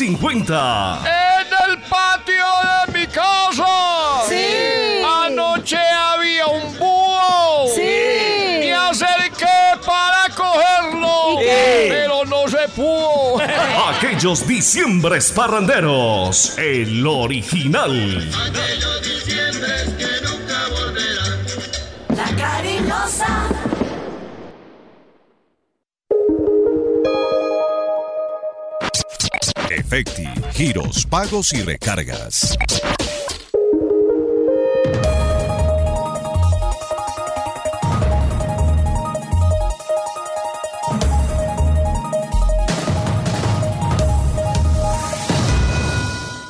50. ¡En el patio de mi casa! ¡Sí! Anoche había un búho. ¡Sí! Me acerqué para cogerlo. ¿Y qué? Pero no se pudo. Aquellos diciembres parranderos. El original. Efecti, giros, pagos y recargas.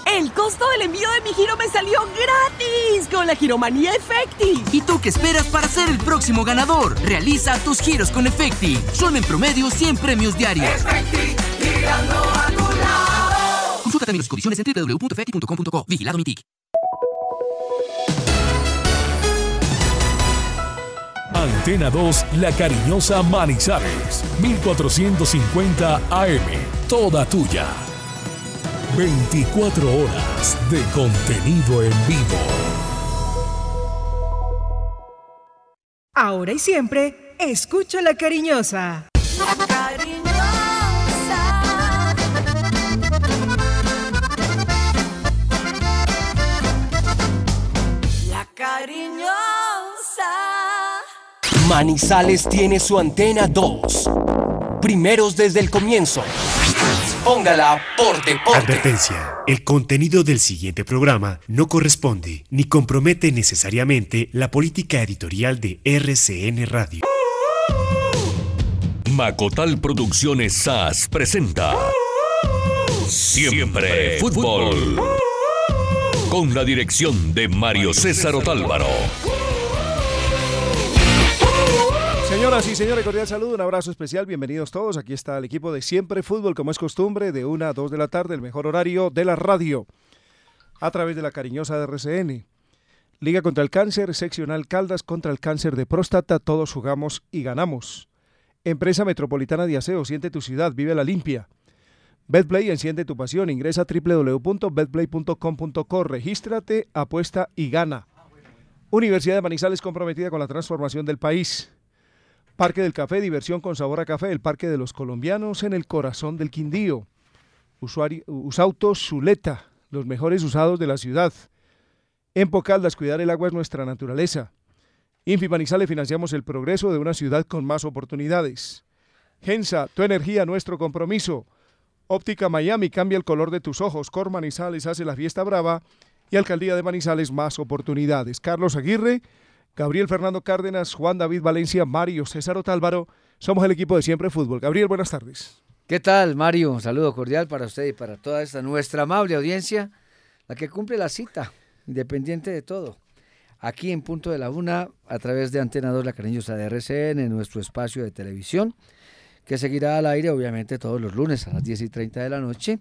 El costo del envío de mi giro me salió gratis con la Giromanía Efecti. ¿Y tú qué esperas para ser el próximo ganador? Realiza tus giros con Efecti. Son en promedio 100 premios diarios. Consulta términos y condiciones en www.efecti.com.co. Vigilado Mitic. Antena 2, La Cariñosa Manizales, 1450 AM, toda tuya. 24 horas de contenido en vivo. Ahora y siempre, escucha la cariñosa. La cariñosa. Cariñosa. Manizales tiene su antena 2. Primeros desde el comienzo. Póngala por deporte. Advertencia. El contenido del siguiente programa no corresponde ni compromete necesariamente la política editorial de RCN Radio. Macotal Producciones SAS presenta Siempre Fútbol. Con la dirección de Mario César Otálvaro. Señoras y señores, cordial saludo, un abrazo especial, bienvenidos todos. Aquí está el equipo de Siempre Fútbol, como es costumbre, de 1 a 2 de la tarde, el mejor horario de la radio, a través de la cariñosa RCN. Liga contra el cáncer, seccional Caldas contra el cáncer de próstata, todos jugamos y ganamos. Empresa Metropolitana de Aseo, siente tu ciudad, vive la limpia. Betplay, enciende tu pasión, ingresa a www.betplay.com.co, regístrate, apuesta y gana. Universidad de Manizales comprometida con la transformación del país. Parque del Café, diversión con sabor a café, el Parque de los Colombianos en el corazón del Quindío. Usuario, Usautos Zuleta, los mejores usados de la ciudad. En Pocaldas, cuidar el agua es nuestra naturaleza. Infi Manizales financiamos el progreso de una ciudad con más oportunidades. Gensa, tu energía, nuestro compromiso. Óptica Miami, cambia el color de tus ojos. Cor Manizales hace la fiesta brava. Y Alcaldía de Manizales, más oportunidades. Carlos Aguirre, Gabriel Fernando Cárdenas, Juan David Valencia, Mario César Otálvaro. Somos el equipo de Siempre Fútbol. Gabriel, buenas tardes. ¿Qué tal, Mario? Un saludo cordial para usted y para toda esta nuestra amable audiencia, la que cumple la cita, independiente de todo. Aquí en Punto de la Una, a través de Antena 2, la cariñosa de RCN, en nuestro espacio de televisión, que seguirá al aire, obviamente, todos los lunes a las 10 y 30 de la noche.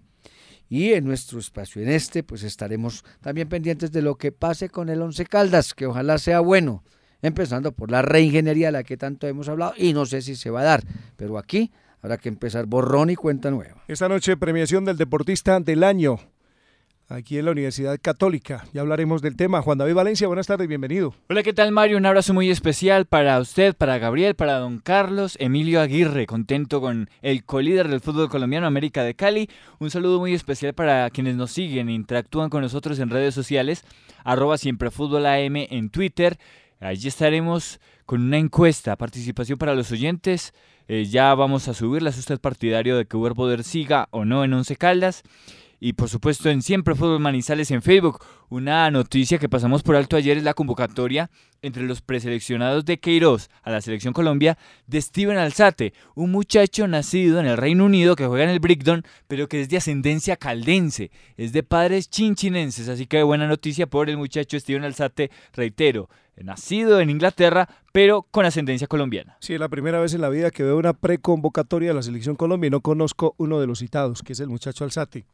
Y en nuestro espacio, en este, pues estaremos también pendientes de lo que pase con el Once Caldas, que ojalá sea bueno, empezando por la reingeniería de la que tanto hemos hablado, y no sé si se va a dar, pero aquí habrá que empezar borrón y cuenta nueva. Esta noche, premiación del deportista del año, aquí en la Universidad Católica. Ya hablaremos del tema. Juan David Valencia, buenas tardes, bienvenido. Hola, ¿qué tal Mario? Un abrazo muy especial para usted, para Gabriel, para don Carlos Emilio Aguirre, contento con el colíder del fútbol colombiano América de Cali. Un saludo muy especial para quienes nos siguen e interactúan con nosotros en redes sociales, arroba siempre en Twitter. Allí estaremos con una encuesta, participación para los oyentes. Eh, ya vamos a subirla, es usted partidario de que Uber Poder siga o no en Once Caldas y por supuesto en Siempre Fútbol Manizales en Facebook. Una noticia que pasamos por alto ayer es la convocatoria entre los preseleccionados de Queiroz a la Selección Colombia de Steven Alzate, un muchacho nacido en el Reino Unido que juega en el Brickton, pero que es de ascendencia caldense, es de padres chinchinenses, así que buena noticia por el muchacho Steven Alzate, reitero, nacido en Inglaterra, pero con ascendencia colombiana. Sí, es la primera vez en la vida que veo una preconvocatoria de la Selección Colombia y no conozco uno de los citados, que es el muchacho Alzate.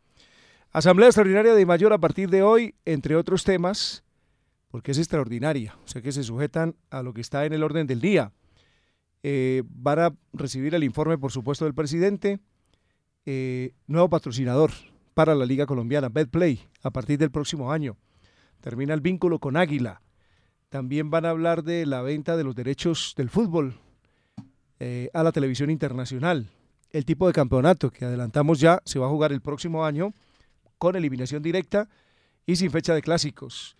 Asamblea Extraordinaria de Mayor a partir de hoy, entre otros temas, porque es extraordinaria, o sea que se sujetan a lo que está en el orden del día. Eh, van a recibir el informe, por supuesto, del presidente. Eh, nuevo patrocinador para la Liga Colombiana, Betplay, a partir del próximo año. Termina el vínculo con Águila. También van a hablar de la venta de los derechos del fútbol eh, a la televisión internacional. El tipo de campeonato que adelantamos ya se va a jugar el próximo año con eliminación directa y sin fecha de clásicos.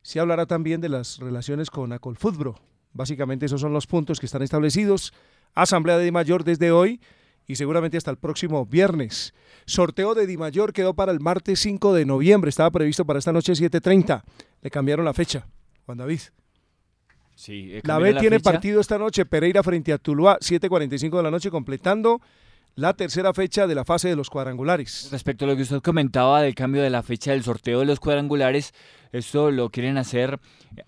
Se hablará también de las relaciones con Acolfutbro. Básicamente esos son los puntos que están establecidos. Asamblea de Di Mayor desde hoy y seguramente hasta el próximo viernes. Sorteo de Di Mayor quedó para el martes 5 de noviembre, estaba previsto para esta noche 7.30. Le cambiaron la fecha, Juan David. Sí, eh, La B la tiene fecha. partido esta noche, Pereira frente a Tuluá, 7.45 de la noche, completando la tercera fecha de la fase de los cuadrangulares. Respecto a lo que usted comentaba del cambio de la fecha del sorteo de los cuadrangulares, esto lo quieren hacer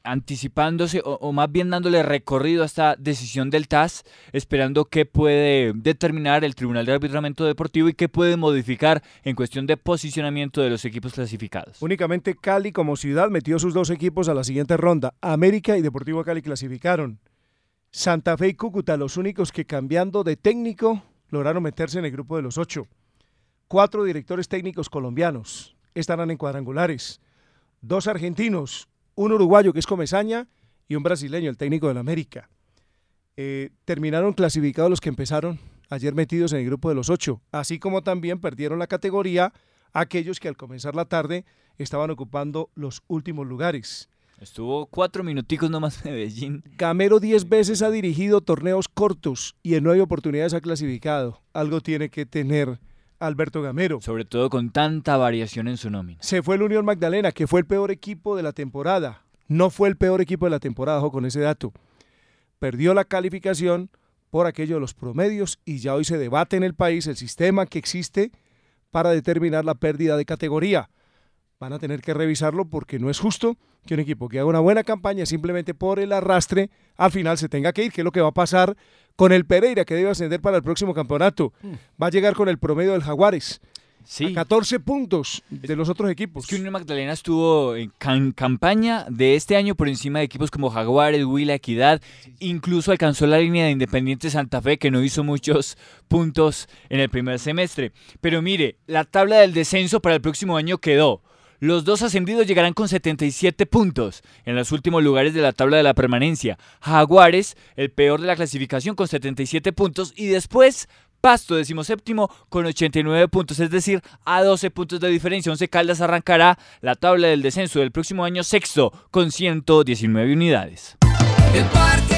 anticipándose o, o más bien dándole recorrido a esta decisión del TAS, esperando qué puede determinar el Tribunal de Arbitramiento Deportivo y qué puede modificar en cuestión de posicionamiento de los equipos clasificados. Únicamente Cali como ciudad metió sus dos equipos a la siguiente ronda. América y Deportivo Cali clasificaron. Santa Fe y Cúcuta, los únicos que cambiando de técnico lograron meterse en el grupo de los ocho. Cuatro directores técnicos colombianos estarán en cuadrangulares. Dos argentinos, un uruguayo que es Comesaña y un brasileño, el técnico del América. Eh, terminaron clasificados los que empezaron ayer metidos en el grupo de los ocho, así como también perdieron la categoría aquellos que al comenzar la tarde estaban ocupando los últimos lugares. Estuvo cuatro minuticos nomás Medellín. Gamero 10 veces ha dirigido torneos cortos y en nueve oportunidades ha clasificado. Algo tiene que tener Alberto Gamero. Sobre todo con tanta variación en su nómina. Se fue el Unión Magdalena, que fue el peor equipo de la temporada. No fue el peor equipo de la temporada, ojo con ese dato. Perdió la calificación por aquello de los promedios y ya hoy se debate en el país el sistema que existe para determinar la pérdida de categoría. Van a tener que revisarlo porque no es justo que un equipo que haga una buena campaña simplemente por el arrastre al final se tenga que ir, que es lo que va a pasar con el Pereira que debe ascender para el próximo campeonato. Va a llegar con el promedio del Jaguares. Sí. A 14 puntos de los otros equipos. Es que Unión Magdalena estuvo en can- campaña de este año por encima de equipos como Jaguares, Huila, Equidad. Incluso alcanzó la línea de Independiente Santa Fe, que no hizo muchos puntos en el primer semestre. Pero mire, la tabla del descenso para el próximo año quedó. Los dos ascendidos llegarán con 77 puntos en los últimos lugares de la tabla de la permanencia. Jaguares, el peor de la clasificación, con 77 puntos. Y después, Pasto, decimoséptimo, con 89 puntos. Es decir, a 12 puntos de diferencia. Once Caldas arrancará la tabla del descenso del próximo año sexto, con 119 unidades. El Parque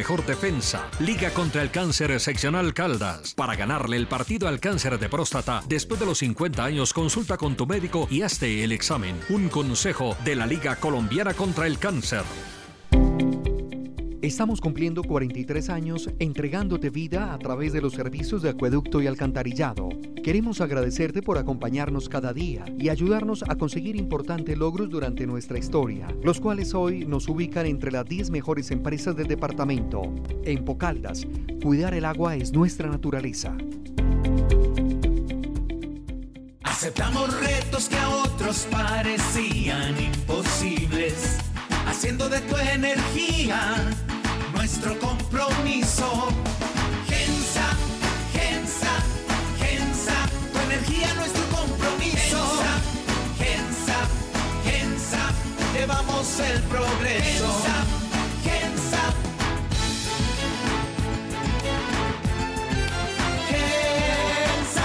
mejor defensa. Liga contra el cáncer seccional Caldas. Para ganarle el partido al cáncer de próstata, después de los 50 años, consulta con tu médico y hazte el examen. Un consejo de la Liga Colombiana contra el Cáncer. Estamos cumpliendo 43 años entregándote vida a través de los servicios de acueducto y alcantarillado. Queremos agradecerte por acompañarnos cada día y ayudarnos a conseguir importantes logros durante nuestra historia, los cuales hoy nos ubican entre las 10 mejores empresas del departamento. En Pocaldas, cuidar el agua es nuestra naturaleza. Aceptamos retos que a otros parecían imposibles, haciendo de tu energía nuestro compromiso. Gensa, Gensa, Gensa, tu energía nuestro compromiso. Gensa, Gensa, Gensa, llevamos el progreso. Gensa, Gensa.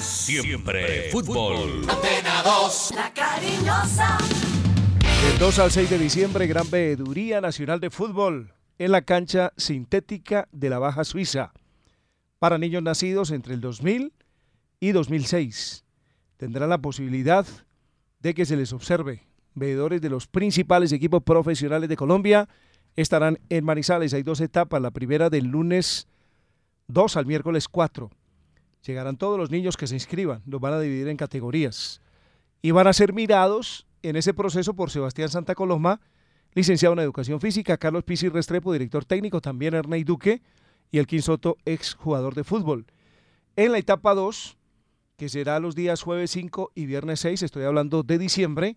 Siempre fútbol. Antena 2. La cariñosa. Del 2 al 6 de diciembre, gran veeduría nacional de fútbol en la cancha sintética de la Baja Suiza para niños nacidos entre el 2000 y 2006. Tendrán la posibilidad de que se les observe. Veedores de los principales equipos profesionales de Colombia estarán en Manizales. Hay dos etapas, la primera del lunes 2 al miércoles 4. Llegarán todos los niños que se inscriban, los van a dividir en categorías y van a ser mirados en ese proceso por Sebastián Santa Coloma, licenciado en Educación Física, Carlos Pisi Restrepo, director técnico, también Ernei Duque y el Soto, ex jugador de fútbol. En la etapa 2, que será los días jueves 5 y viernes 6, estoy hablando de diciembre,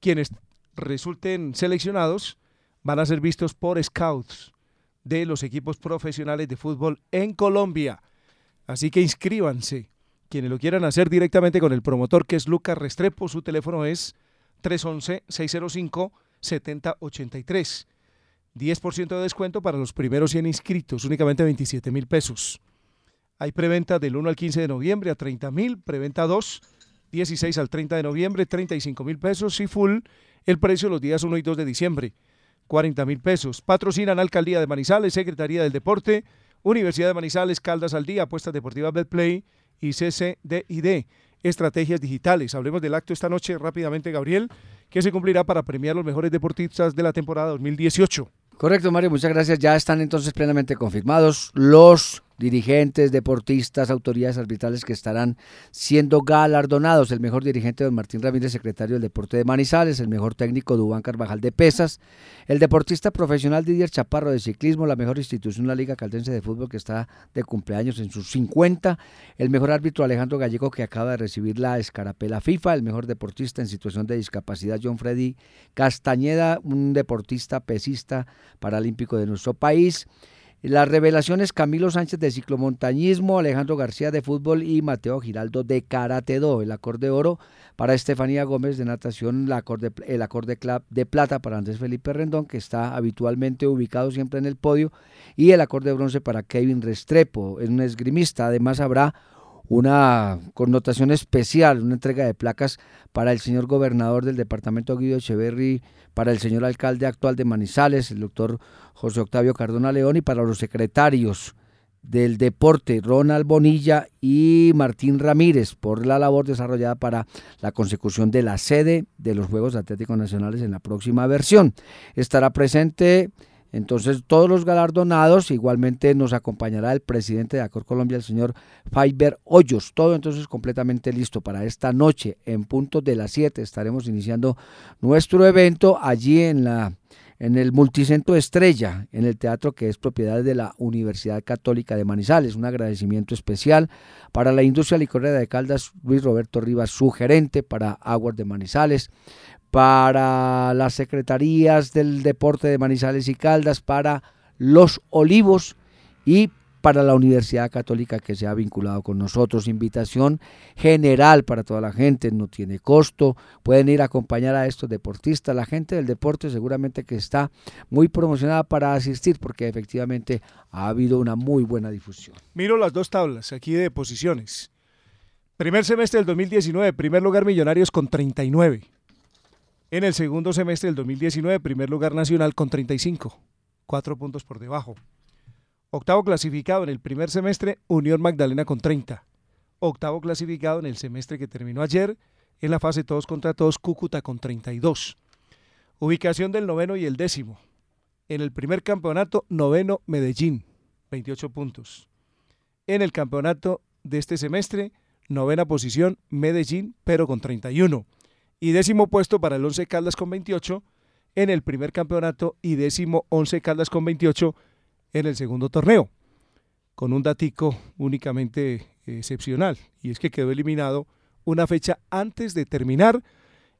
quienes resulten seleccionados van a ser vistos por scouts de los equipos profesionales de fútbol en Colombia. Así que inscríbanse. Quienes lo quieran hacer directamente con el promotor que es Lucas Restrepo, su teléfono es 311-605-7083. 10% de descuento para los primeros 100 inscritos, únicamente 27 mil pesos. Hay preventa del 1 al 15 de noviembre a 30 mil, preventa 2, 16 al 30 de noviembre, 35 mil pesos y full el precio los días 1 y 2 de diciembre, 40 mil pesos. Patrocinan Alcaldía de Manizales, Secretaría del Deporte, Universidad de Manizales, Caldas al Día, Apuestas Deportivas Betplay y CCDID. Estrategias digitales. Hablemos del acto esta noche rápidamente, Gabriel, que se cumplirá para premiar los mejores deportistas de la temporada 2018. Correcto, Mario, muchas gracias. Ya están entonces plenamente confirmados los dirigentes, deportistas, autoridades arbitrales que estarán siendo galardonados. El mejor dirigente, don Martín Ramírez, secretario del Deporte de Manizales, el mejor técnico, Dubán Carvajal de Pesas, el deportista profesional Didier Chaparro de ciclismo, la mejor institución, la Liga Caldense de Fútbol que está de cumpleaños en sus 50, el mejor árbitro Alejandro Gallego que acaba de recibir la escarapela FIFA, el mejor deportista en situación de discapacidad John Freddy Castañeda, un deportista pesista paralímpico de nuestro país, las revelaciones Camilo Sánchez de ciclomontañismo, Alejandro García de fútbol y Mateo Giraldo de karate do. El acorde oro para Estefanía Gómez de natación, el acorde, el acorde de plata para Andrés Felipe Rendón, que está habitualmente ubicado siempre en el podio, y el acorde de bronce para Kevin Restrepo, es un esgrimista. Además habrá una connotación especial, una entrega de placas para el señor gobernador del departamento Guido Echeverry, para el señor alcalde actual de Manizales, el doctor José Octavio Cardona León, y para los secretarios del deporte, Ronald Bonilla y Martín Ramírez, por la labor desarrollada para la consecución de la sede de los Juegos Atléticos Nacionales en la próxima versión. Estará presente entonces, todos los galardonados, igualmente nos acompañará el presidente de Acor Colombia, el señor Fiber Hoyos. Todo entonces completamente listo para esta noche. En punto de las 7 estaremos iniciando nuestro evento allí en la en el Multicentro Estrella, en el teatro que es propiedad de la Universidad Católica de Manizales. Un agradecimiento especial para la industria licorera de Caldas, Luis Roberto Rivas, su gerente para Aguas de Manizales, para las secretarías del deporte de Manizales y Caldas, para los Olivos y para la Universidad Católica que se ha vinculado con nosotros. Invitación general para toda la gente, no tiene costo, pueden ir a acompañar a estos deportistas. La gente del deporte seguramente que está muy promocionada para asistir porque efectivamente ha habido una muy buena difusión. Miro las dos tablas aquí de posiciones. Primer semestre del 2019, primer lugar Millonarios con 39. En el segundo semestre del 2019, primer lugar nacional con 35, cuatro puntos por debajo. Octavo clasificado en el primer semestre, Unión Magdalena con 30. Octavo clasificado en el semestre que terminó ayer, en la fase todos contra todos, Cúcuta con 32. Ubicación del noveno y el décimo. En el primer campeonato, noveno Medellín, 28 puntos. En el campeonato de este semestre, novena posición Medellín, pero con 31 y décimo puesto para el Once Caldas con 28 en el primer campeonato y décimo Once Caldas con 28 en el segundo torneo, con un datico únicamente excepcional, y es que quedó eliminado una fecha antes de terminar,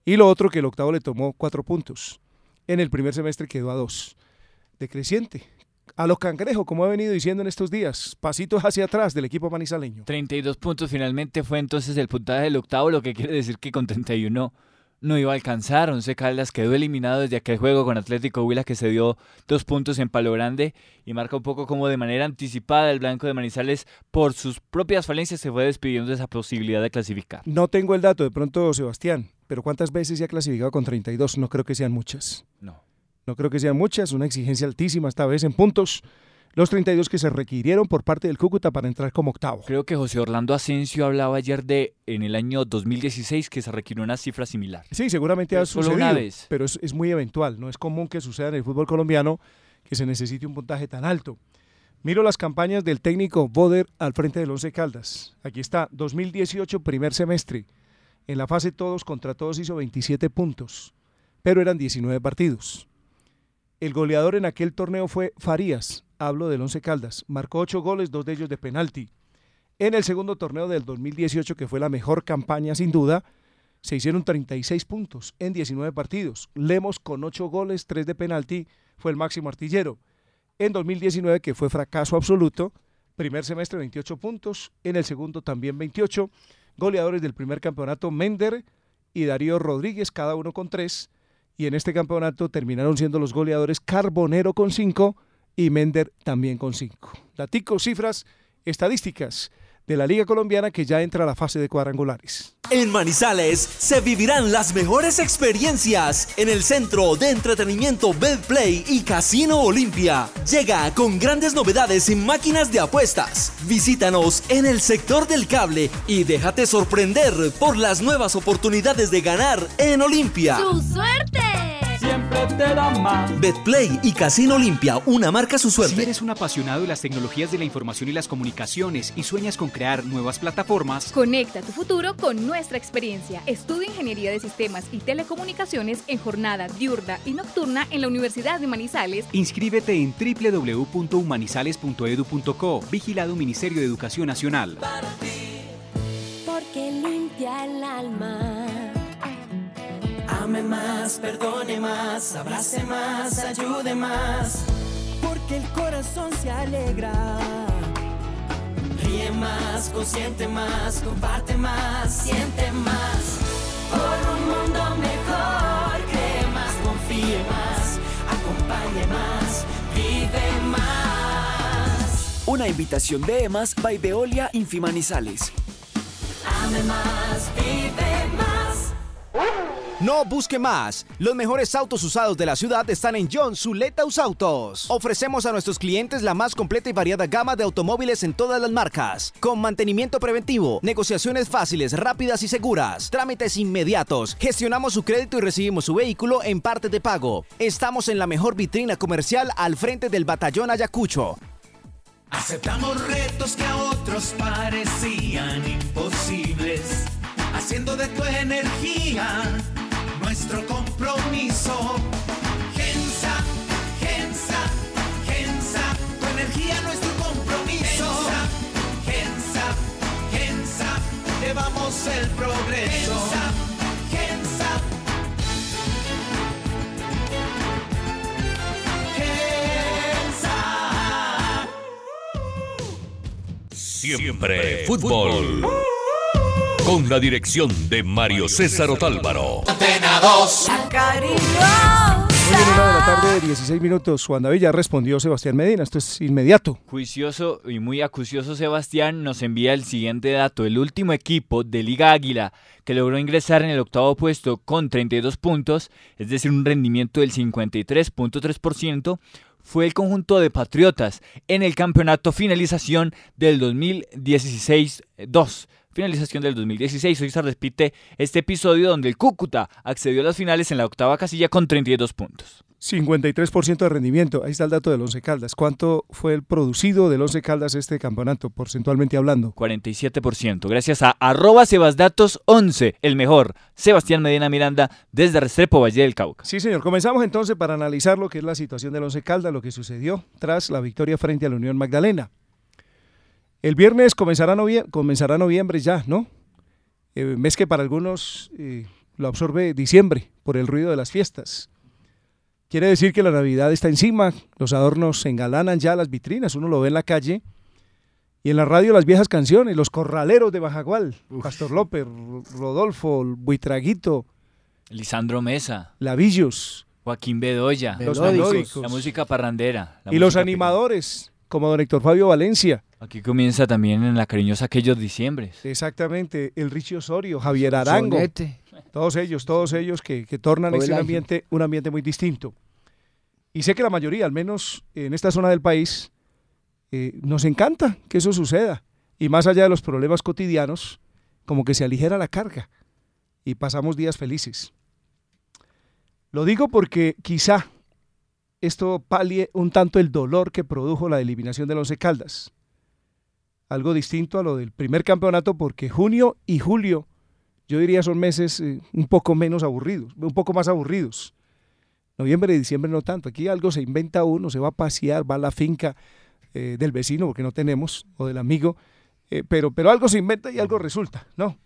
y lo otro que el octavo le tomó cuatro puntos. En el primer semestre quedó a dos. Decreciente, a los cangrejos, como he venido diciendo en estos días, pasitos hacia atrás del equipo manizaleño. 32 puntos finalmente fue entonces el puntaje del octavo, lo que quiere decir que con 31 no iba a alcanzar. Once Caldas quedó eliminado desde aquel juego con Atlético Huila que se dio dos puntos en Palo Grande y marca un poco como de manera anticipada el Blanco de Manizales por sus propias falencias se fue despidiendo de esa posibilidad de clasificar. No tengo el dato de pronto, Sebastián, pero ¿cuántas veces se ha clasificado con 32? No creo que sean muchas. No. No creo que sean muchas, una exigencia altísima esta vez en puntos los 32 que se requirieron por parte del Cúcuta para entrar como octavo. Creo que José Orlando Asensio hablaba ayer de en el año 2016 que se requirió una cifra similar. Sí, seguramente ha sucedido, una vez. pero es, es, muy eventual, no es común que suceda en el fútbol colombiano que se necesite un puntaje tan alto. Miro las campañas del técnico Boder al frente del Once Caldas. Aquí está, 2018 primer semestre. En la fase todos contra todos hizo 27 puntos, pero eran 19 partidos. El goleador en aquel torneo fue Farías, hablo del Once Caldas. Marcó ocho goles, dos de ellos de penalti. En el segundo torneo del 2018, que fue la mejor campaña sin duda, se hicieron 36 puntos en 19 partidos. Lemos con ocho goles, tres de penalti, fue el máximo artillero. En 2019, que fue fracaso absoluto, primer semestre 28 puntos, en el segundo también 28. Goleadores del primer campeonato, Mender y Darío Rodríguez, cada uno con tres. Y en este campeonato terminaron siendo los goleadores Carbonero con cinco y Mender también con 5. Daticos, cifras, estadísticas de la Liga Colombiana que ya entra a la fase de cuadrangulares. En Manizales se vivirán las mejores experiencias en el centro de entretenimiento Betplay y Casino Olimpia. Llega con grandes novedades en máquinas de apuestas. Visítanos en el sector del cable y déjate sorprender por las nuevas oportunidades de ganar en Olimpia. ¡Su suerte! Siempre te da más. Betplay y Casino Olimpia, una marca su suerte. Si eres un apasionado de las tecnologías de la información y las comunicaciones y sueñas con crear nuevas plataformas, conecta tu futuro con nuestra experiencia. Estudia Ingeniería de Sistemas y Telecomunicaciones en jornada diurna y nocturna en la Universidad de Manizales. Inscríbete en www.humanizales.edu.co. Vigilado Ministerio de Educación Nacional. Porque limpia el alma Ame más, perdone más, abrace más, ayude más. Porque el corazón se alegra. Ríe más, consiente más, comparte más, siente más. Por un mundo mejor, cree más, confíe más, acompañe más, vive más. Una invitación de EMAS by Veolia Infimanizales. Ame más, vive más. No busque más. Los mejores autos usados de la ciudad están en John Zuletaus Autos. Ofrecemos a nuestros clientes la más completa y variada gama de automóviles en todas las marcas, con mantenimiento preventivo, negociaciones fáciles, rápidas y seguras, trámites inmediatos. Gestionamos su crédito y recibimos su vehículo en parte de pago. Estamos en la mejor vitrina comercial al frente del Batallón Ayacucho. Aceptamos retos que a otros parecían imposibles, haciendo de tu energía nuestro compromiso. Gensa, Gensa, Gensa, tu energía, nuestro compromiso. Gensa, Gensa, llevamos el progreso. Gensa, Gensa. Siempre fútbol con la dirección de Mario César Otálvaro. Antena 2. Muy bien, una de la tarde, 16 minutos. Juan David ya respondió Sebastián Medina. Esto es inmediato. Juicioso y muy acucioso Sebastián nos envía el siguiente dato. El último equipo de Liga Águila que logró ingresar en el octavo puesto con 32 puntos, es decir, un rendimiento del 53.3%, fue el conjunto de Patriotas en el campeonato finalización del 2016-2 finalización del 2016. Hoy se repite este episodio donde el Cúcuta accedió a las finales en la octava casilla con 32 puntos. 53% de rendimiento. Ahí está el dato del Once Caldas. ¿Cuánto fue el producido del Once Caldas este campeonato, porcentualmente hablando? 47%. Gracias a arroba sebasdatos11, el mejor. Sebastián Medina Miranda, desde Restrepo, Valle del Cauca. Sí, señor. Comenzamos entonces para analizar lo que es la situación del Once Caldas, lo que sucedió tras la victoria frente a la Unión Magdalena. El viernes comenzará, comenzará noviembre ya, ¿no? Eh, mes que para algunos eh, lo absorbe diciembre por el ruido de las fiestas. Quiere decir que la Navidad está encima, los adornos se engalanan ya las vitrinas, uno lo ve en la calle y en la radio las viejas canciones, los corraleros de Bajagual, Pastor López, Rodolfo, Buitraguito, Lisandro Mesa. Lavillos. Joaquín Bedoya. Los melódicos. La música parrandera. la y los animadores, como don Héctor Fabio Valencia. Aquí comienza también en la cariñosa aquellos diciembres. Exactamente, el Richie Osorio, Javier Arango. Sonete. Todos ellos, todos ellos que, que tornan este ambiente, un ambiente muy distinto. Y sé que la mayoría, al menos en esta zona del país, eh, nos encanta que eso suceda. Y más allá de los problemas cotidianos, como que se aligera la carga y pasamos días felices. Lo digo porque quizá esto palie un tanto el dolor que produjo la eliminación del Once Caldas. Algo distinto a lo del primer campeonato porque junio y julio, yo diría son meses eh, un poco menos aburridos, un poco más aburridos. Noviembre y diciembre no tanto. Aquí algo se inventa uno, se va a pasear, va a la finca eh, del vecino porque no tenemos, o del amigo, eh, pero, pero algo se inventa y algo resulta, ¿no?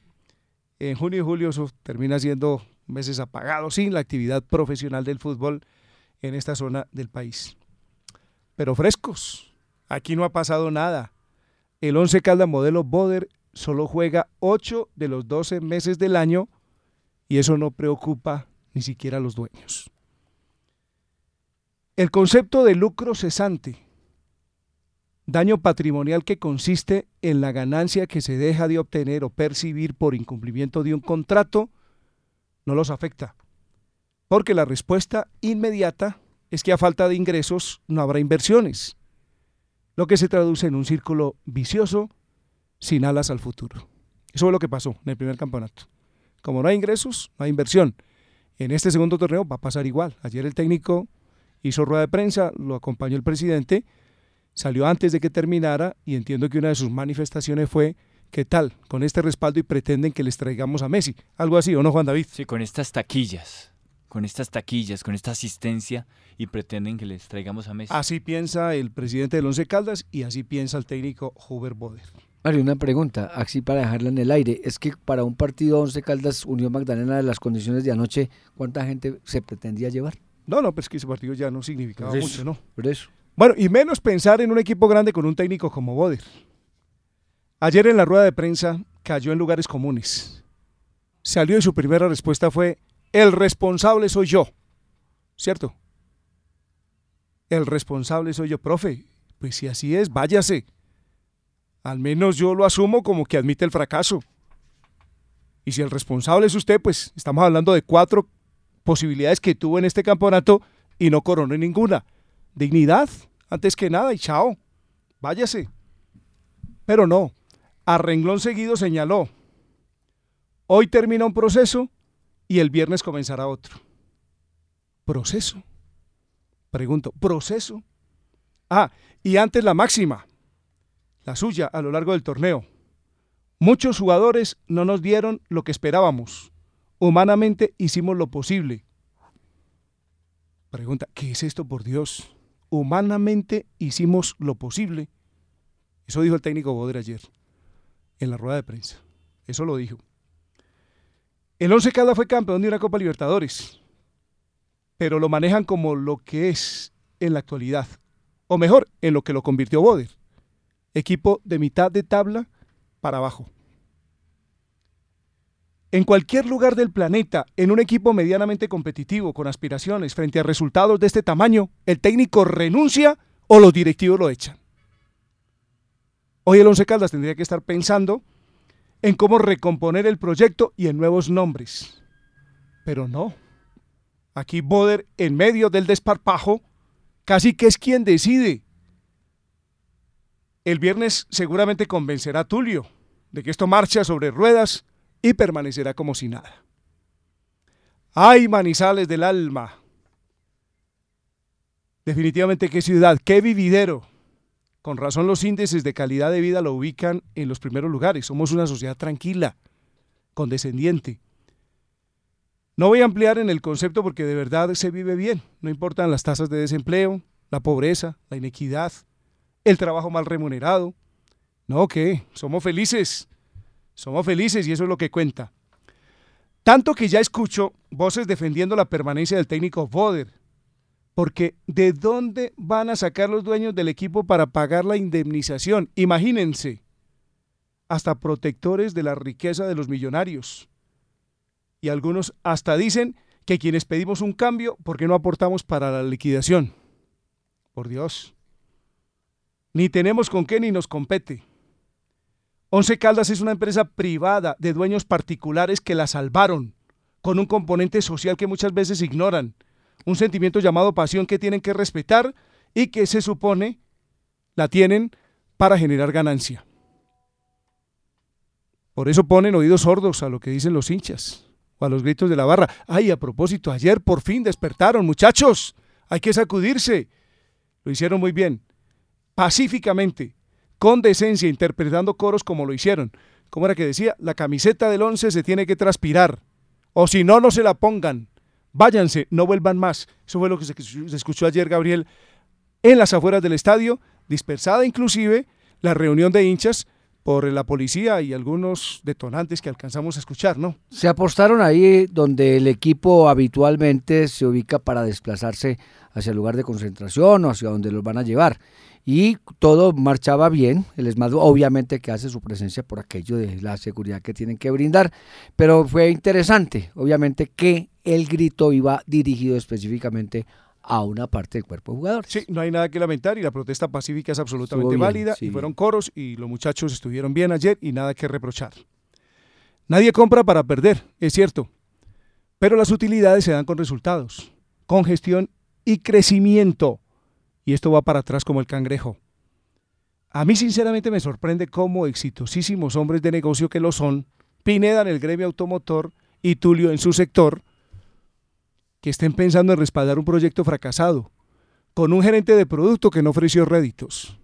En junio y julio eso termina siendo meses apagados sin la actividad profesional del fútbol en esta zona del país. Pero frescos, aquí no ha pasado nada. El 11 Caldas modelo Boder solo juega 8 de los 12 meses del año y eso no preocupa ni siquiera a los dueños. El concepto de lucro cesante, daño patrimonial que consiste en la ganancia que se deja de obtener o percibir por incumplimiento de un contrato, no los afecta, porque la respuesta inmediata es que a falta de ingresos no habrá inversiones, lo que se traduce en un círculo vicioso sin alas al futuro. Eso fue lo que pasó en el primer campeonato. Como no hay ingresos, no hay inversión. En este segundo torneo va a pasar igual. Ayer el técnico hizo rueda de prensa, lo acompañó el presidente, salió antes de que terminara y entiendo que una de sus manifestaciones fue ¿qué tal? Con este respaldo y pretenden que les traigamos a Messi. Algo así, ¿o no, Juan David? Sí, con estas taquillas, con estas taquillas, con esta asistencia y pretenden que les traigamos a Messi. Así piensa el presidente del Once Caldas y así piensa el técnico Huber Boder. Mario, una pregunta, así para dejarla en el aire. Es que para un partido 11 Caldas Unión Magdalena de las condiciones de anoche, ¿cuánta gente se pretendía llevar? No, no, pues que ese partido ya no significaba Por eso, mucho, ¿no? Por eso. Bueno, y menos pensar en un equipo grande con un técnico como Boder. Ayer en la rueda de prensa cayó en lugares comunes. Salió y su primera respuesta fue, el responsable soy yo. ¿Cierto? El responsable soy yo, profe. Pues si así es, váyase. Al menos yo lo asumo como que admite el fracaso. Y si el responsable es usted, pues estamos hablando de cuatro posibilidades que tuvo en este campeonato y no coronó ninguna. Dignidad, antes que nada, y chao. Váyase. Pero no. A renglón seguido señaló. Hoy termina un proceso y el viernes comenzará otro. ¿Proceso? Pregunto, ¿proceso? Ah, y antes la máxima, la suya a lo largo del torneo. Muchos jugadores no nos dieron lo que esperábamos. Humanamente hicimos lo posible. Pregunta, ¿qué es esto por Dios? Humanamente hicimos lo posible. Eso dijo el técnico Boder ayer, en la rueda de prensa. Eso lo dijo. El Once Caldas fue campeón de una Copa Libertadores, pero lo manejan como lo que es en la actualidad, o mejor, en lo que lo convirtió Boder. Equipo de mitad de tabla para abajo. En cualquier lugar del planeta, en un equipo medianamente competitivo, con aspiraciones, frente a resultados de este tamaño, el técnico renuncia o los directivos lo echan. Hoy el Once Caldas tendría que estar pensando en cómo recomponer el proyecto y en nuevos nombres. Pero no. Aquí Boder, en medio del desparpajo, casi que es quien decide. El viernes seguramente convencerá a Tulio de que esto marcha sobre ruedas y permanecerá como si nada. ¡Ay, manizales del alma! Definitivamente qué ciudad, qué vividero. Con razón los índices de calidad de vida lo ubican en los primeros lugares. Somos una sociedad tranquila, condescendiente. No voy a ampliar en el concepto porque de verdad se vive bien. No importan las tasas de desempleo, la pobreza, la inequidad, el trabajo mal remunerado. No, ¿qué? Somos felices. Somos felices y eso es lo que cuenta. Tanto que ya escucho voces defendiendo la permanencia del técnico Boder. Porque ¿de dónde van a sacar los dueños del equipo para pagar la indemnización? Imagínense. Hasta protectores de la riqueza de los millonarios. Y algunos hasta dicen que quienes pedimos un cambio, ¿por qué no aportamos para la liquidación? Por Dios. Ni tenemos con qué ni nos compete. Once Caldas es una empresa privada de dueños particulares que la salvaron, con un componente social que muchas veces ignoran, un sentimiento llamado pasión que tienen que respetar y que se supone la tienen para generar ganancia. Por eso ponen oídos sordos a lo que dicen los hinchas o a los gritos de la barra. Ay, a propósito, ayer por fin despertaron, muchachos, hay que sacudirse. Lo hicieron muy bien, pacíficamente, con decencia, interpretando coros como lo hicieron. Como era que decía, la camiseta del once se tiene que transpirar, o si no, no se la pongan. Váyanse, no vuelvan más. Eso fue lo que se, escuchó ayer, Gabriel, en las afueras del estadio, dispersada inclusive la reunión de hinchas por la policía y algunos detonantes que alcanzamos a escuchar, ¿no? Se apostaron ahí donde el equipo habitualmente se ubica para desplazarse hacia el lugar de concentración o hacia donde los van a llevar. Y todo marchaba bien, el ESMAD obviamente que hace su presencia por aquello de la seguridad que tienen que brindar, pero fue interesante, obviamente que el grito iba dirigido específicamente a una parte del cuerpo de jugadores. Sí, no hay nada que lamentar y la protesta pacífica es absolutamente bien, válida sí. y fueron coros y los muchachos estuvieron bien ayer y nada que reprochar. Nadie compra para perder, es cierto, pero las utilidades se dan con resultados, con gestión y crecimiento. Y esto va para atrás como el cangrejo. A mí sinceramente me sorprende cómo exitosísimos hombres de negocio que lo son, Pineda en el gremio automotor y Tulio en su sector, que estén pensando en respaldar un proyecto fracasado, con un gerente de producto que no ofreció réditos.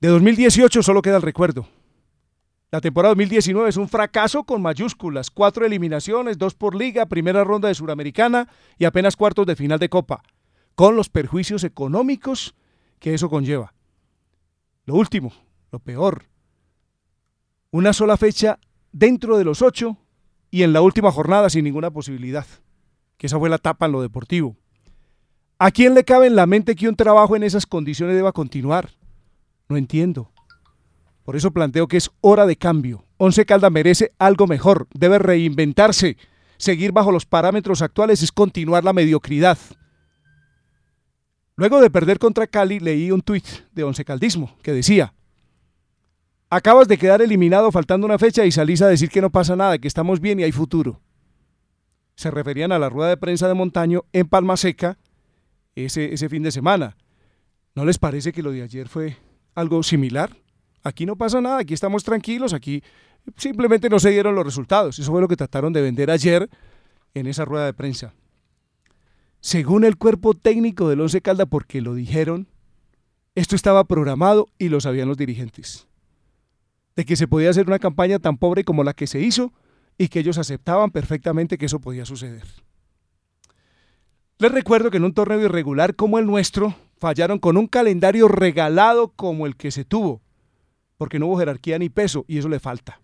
De 2018 solo queda el recuerdo. La temporada 2019 es un fracaso con mayúsculas, cuatro eliminaciones, dos por liga, primera ronda de Suramericana y apenas cuartos de final de Copa, con los perjuicios económicos que eso conlleva. Lo último, lo peor, una sola fecha dentro de los ocho y en la última jornada sin ninguna posibilidad que esa fue la tapa en lo deportivo. ¿A quién le cabe en la mente que un trabajo en esas condiciones deba continuar? No entiendo. Por eso planteo que es hora de cambio. Once Caldas merece algo mejor, debe reinventarse. Seguir bajo los parámetros actuales es continuar la mediocridad. Luego de perder contra Cali, leí un tuit de Once Caldismo que decía, acabas de quedar eliminado faltando una fecha y salís a decir que no pasa nada, que estamos bien y hay futuro se referían a la rueda de prensa de Montaño en Palma Seca ese, ese fin de semana. ¿No les parece que lo de ayer fue algo similar? Aquí no pasa nada, aquí estamos tranquilos, aquí simplemente no se dieron los resultados. Eso fue lo que trataron de vender ayer en esa rueda de prensa. Según el cuerpo técnico del Once Calda, porque lo dijeron, esto estaba programado y lo sabían los dirigentes. De que se podía hacer una campaña tan pobre como la que se hizo, y que ellos aceptaban perfectamente que eso podía suceder. Les recuerdo que en un torneo irregular como el nuestro, fallaron con un calendario regalado como el que se tuvo, porque no hubo jerarquía ni peso, y eso le falta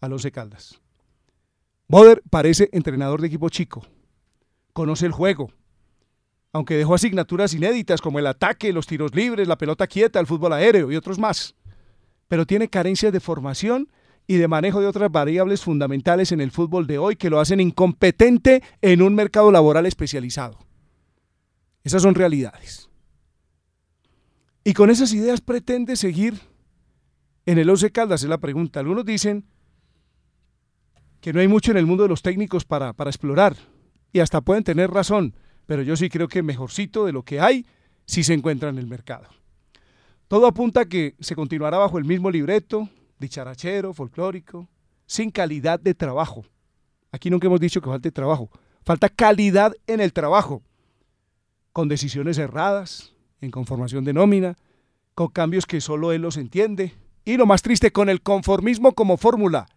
a los Caldas. Boder parece entrenador de equipo chico, conoce el juego, aunque dejó asignaturas inéditas como el ataque, los tiros libres, la pelota quieta, el fútbol aéreo y otros más, pero tiene carencias de formación y de manejo de otras variables fundamentales en el fútbol de hoy que lo hacen incompetente en un mercado laboral especializado. Esas son realidades. Y con esas ideas pretende seguir en el Once Caldas, es la pregunta. Algunos dicen que no hay mucho en el mundo de los técnicos para, para explorar, y hasta pueden tener razón, pero yo sí creo que mejorcito de lo que hay sí se encuentra en el mercado. Todo apunta a que se continuará bajo el mismo libreto, dicharachero, folclórico, sin calidad de trabajo. Aquí nunca hemos dicho que falte trabajo, falta calidad en el trabajo, con decisiones erradas, en conformación de nómina, con cambios que solo él los entiende, y lo más triste, con el conformismo como fórmula,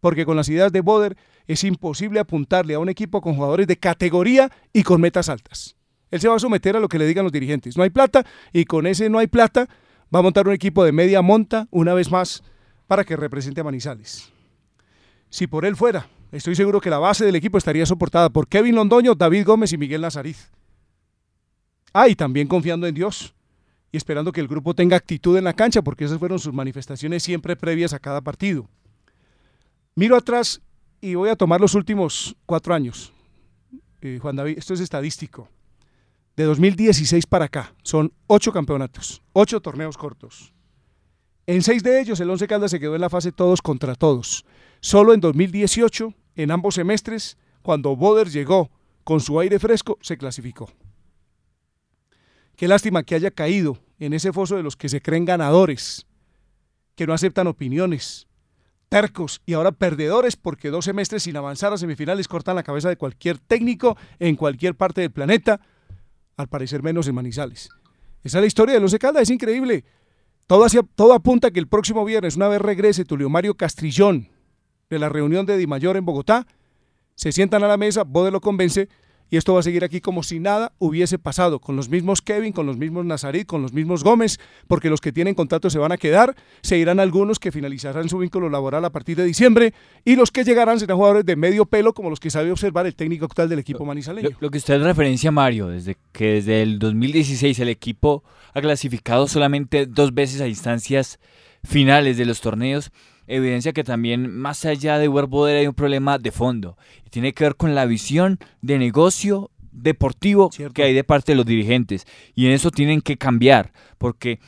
porque con las ideas de Boder es imposible apuntarle a un equipo con jugadores de categoría y con metas altas. Él se va a someter a lo que le digan los dirigentes. No hay plata y con ese no hay plata va a montar un equipo de media monta una vez más para que represente a Manizales. Si por él fuera, estoy seguro que la base del equipo estaría soportada por Kevin Londoño, David Gómez y Miguel Nazariz. Ah, y también confiando en Dios y esperando que el grupo tenga actitud en la cancha, porque esas fueron sus manifestaciones siempre previas a cada partido. Miro atrás y voy a tomar los últimos cuatro años. Eh, Juan David, esto es estadístico. De 2016 para acá, son ocho campeonatos, ocho torneos cortos. En seis de ellos, el Once Caldas se quedó en la fase todos contra todos. Solo en 2018, en ambos semestres, cuando Boder llegó con su aire fresco, se clasificó. Qué lástima que haya caído en ese foso de los que se creen ganadores, que no aceptan opiniones, tercos y ahora perdedores porque dos semestres sin avanzar a semifinales cortan la cabeza de cualquier técnico en cualquier parte del planeta, al parecer menos en Manizales. Esa es la historia de los Caldas, es increíble. Todo, hacia, todo apunta que el próximo viernes, una vez regrese Tulio Mario Castrillón de la reunión de Di Mayor en Bogotá, se sientan a la mesa, Bode lo convence y esto va a seguir aquí como si nada hubiese pasado, con los mismos Kevin, con los mismos Nazarit, con los mismos Gómez, porque los que tienen contrato se van a quedar, se irán algunos que finalizarán su vínculo laboral a partir de diciembre y los que llegarán serán jugadores de medio pelo como los que sabe observar el técnico actual del equipo manizaleño. Lo, lo que usted referencia, Mario, desde que desde el 2016 el equipo ha clasificado solamente dos veces a instancias finales de los torneos, evidencia que también más allá de Werboder hay un problema de fondo y tiene que ver con la visión de negocio deportivo que hay de parte de los dirigentes y en eso tienen que cambiar porque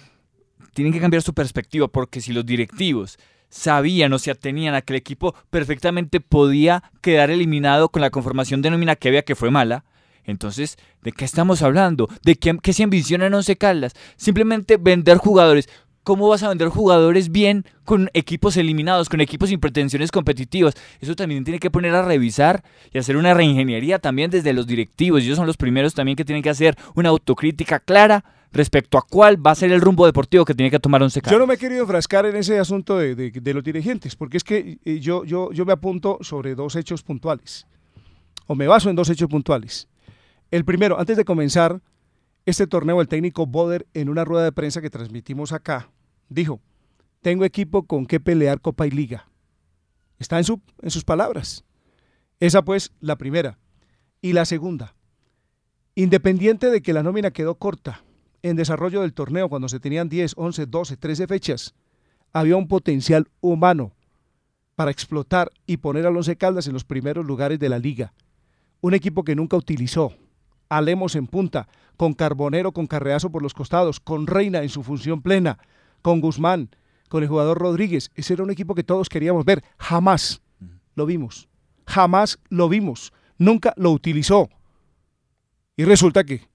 tienen que cambiar su perspectiva porque si los directivos sabían o se atenían a que el equipo perfectamente podía quedar eliminado con la conformación de nómina que había que fue mala, entonces, ¿de qué estamos hablando? ¿De qué, qué se ambiciona en Once Caldas? Simplemente vender jugadores. ¿Cómo vas a vender jugadores bien con equipos eliminados, con equipos sin pretensiones competitivas? Eso también tiene que poner a revisar y hacer una reingeniería también desde los directivos. Ellos son los primeros también que tienen que hacer una autocrítica clara respecto a cuál va a ser el rumbo deportivo que tiene que tomar Once Caldas. Yo no me he querido enfrascar en ese asunto de, de, de los dirigentes, porque es que eh, yo, yo, yo me apunto sobre dos hechos puntuales, o me baso en dos hechos puntuales. El primero, antes de comenzar este torneo, el técnico Boder, en una rueda de prensa que transmitimos acá, dijo, tengo equipo con qué pelear Copa y Liga. Está en, su, en sus palabras. Esa pues la primera. Y la segunda, independiente de que la nómina quedó corta en desarrollo del torneo cuando se tenían 10, 11, 12, 13 fechas, había un potencial humano para explotar y poner a Once Caldas en los primeros lugares de la liga. Un equipo que nunca utilizó, Alemos en punta, con Carbonero con Carreazo por los costados, con Reina en su función plena, con Guzmán, con el jugador Rodríguez. Ese era un equipo que todos queríamos ver. Jamás lo vimos. Jamás lo vimos. Nunca lo utilizó. Y resulta que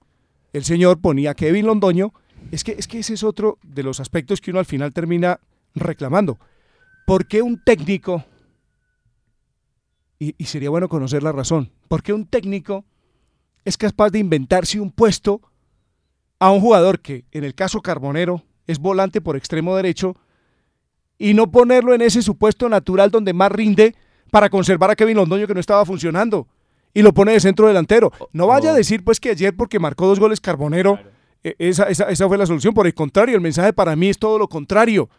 el señor ponía a Kevin Londoño. Es que, es que ese es otro de los aspectos que uno al final termina reclamando. ¿Por qué un técnico, y, y sería bueno conocer la razón, por qué un técnico es capaz de inventarse un puesto a un jugador que, en el caso Carbonero, es volante por extremo derecho, y no ponerlo en ese supuesto natural donde más rinde para conservar a Kevin Londoño que no estaba funcionando, y lo pone de centro delantero. No vaya a decir pues que ayer porque marcó dos goles Carbonero, eh, esa, esa, esa fue la solución, por el contrario, el mensaje para mí es todo lo contrario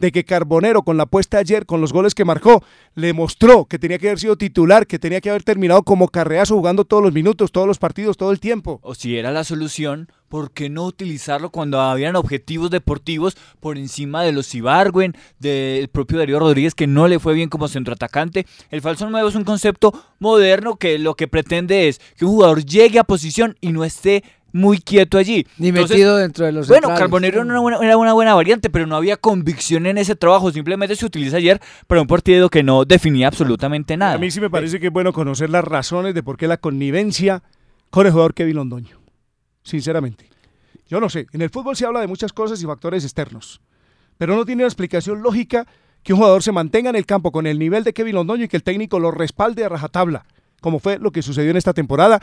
de que Carbonero con la puesta ayer, con los goles que marcó, le mostró que tenía que haber sido titular, que tenía que haber terminado como carreazo jugando todos los minutos, todos los partidos, todo el tiempo. O si era la solución, ¿por qué no utilizarlo cuando habían objetivos deportivos por encima de los Ibargüen, del propio Darío Rodríguez, que no le fue bien como centroatacante? El falso nuevo es un concepto moderno que lo que pretende es que un jugador llegue a posición y no esté muy quieto allí. Ni Entonces, metido dentro de los Bueno, centrales. Carbonero era una, buena, era una, buena, variante, pero no había convicción en ese trabajo. Simplemente se utiliza ayer para un partido que no definía absolutamente nada. A mí sí me parece que es bueno conocer las razones de por qué la connivencia con el jugador Kevin Londoño. Sinceramente. Yo no sé. En el fútbol se habla de muchas cosas y factores externos. Pero no tiene una explicación lógica que un jugador se mantenga en el campo con el nivel de Kevin Londoño y que el técnico lo respalde a rajatabla, como fue lo que sucedió en esta temporada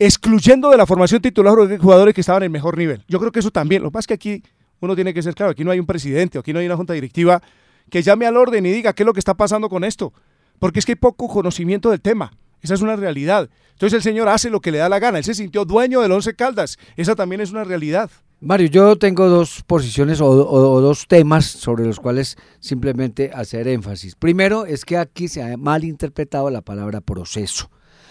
excluyendo de la formación titular jugadores que estaban en mejor nivel. Yo creo que eso también. Lo que pasa es que aquí uno tiene que ser claro, aquí no hay un presidente, aquí no hay una junta directiva que llame al orden y diga qué es lo que está pasando con esto. Porque es que hay poco conocimiento del tema. Esa es una realidad. Entonces el señor hace lo que le da la gana. Él se sintió dueño del Once Caldas. Esa también es una realidad. Mario, yo tengo dos posiciones o, o, o, dos temas sobre los cuales simplemente hacer énfasis. Primero es que aquí se ha malinterpretado la palabra proceso.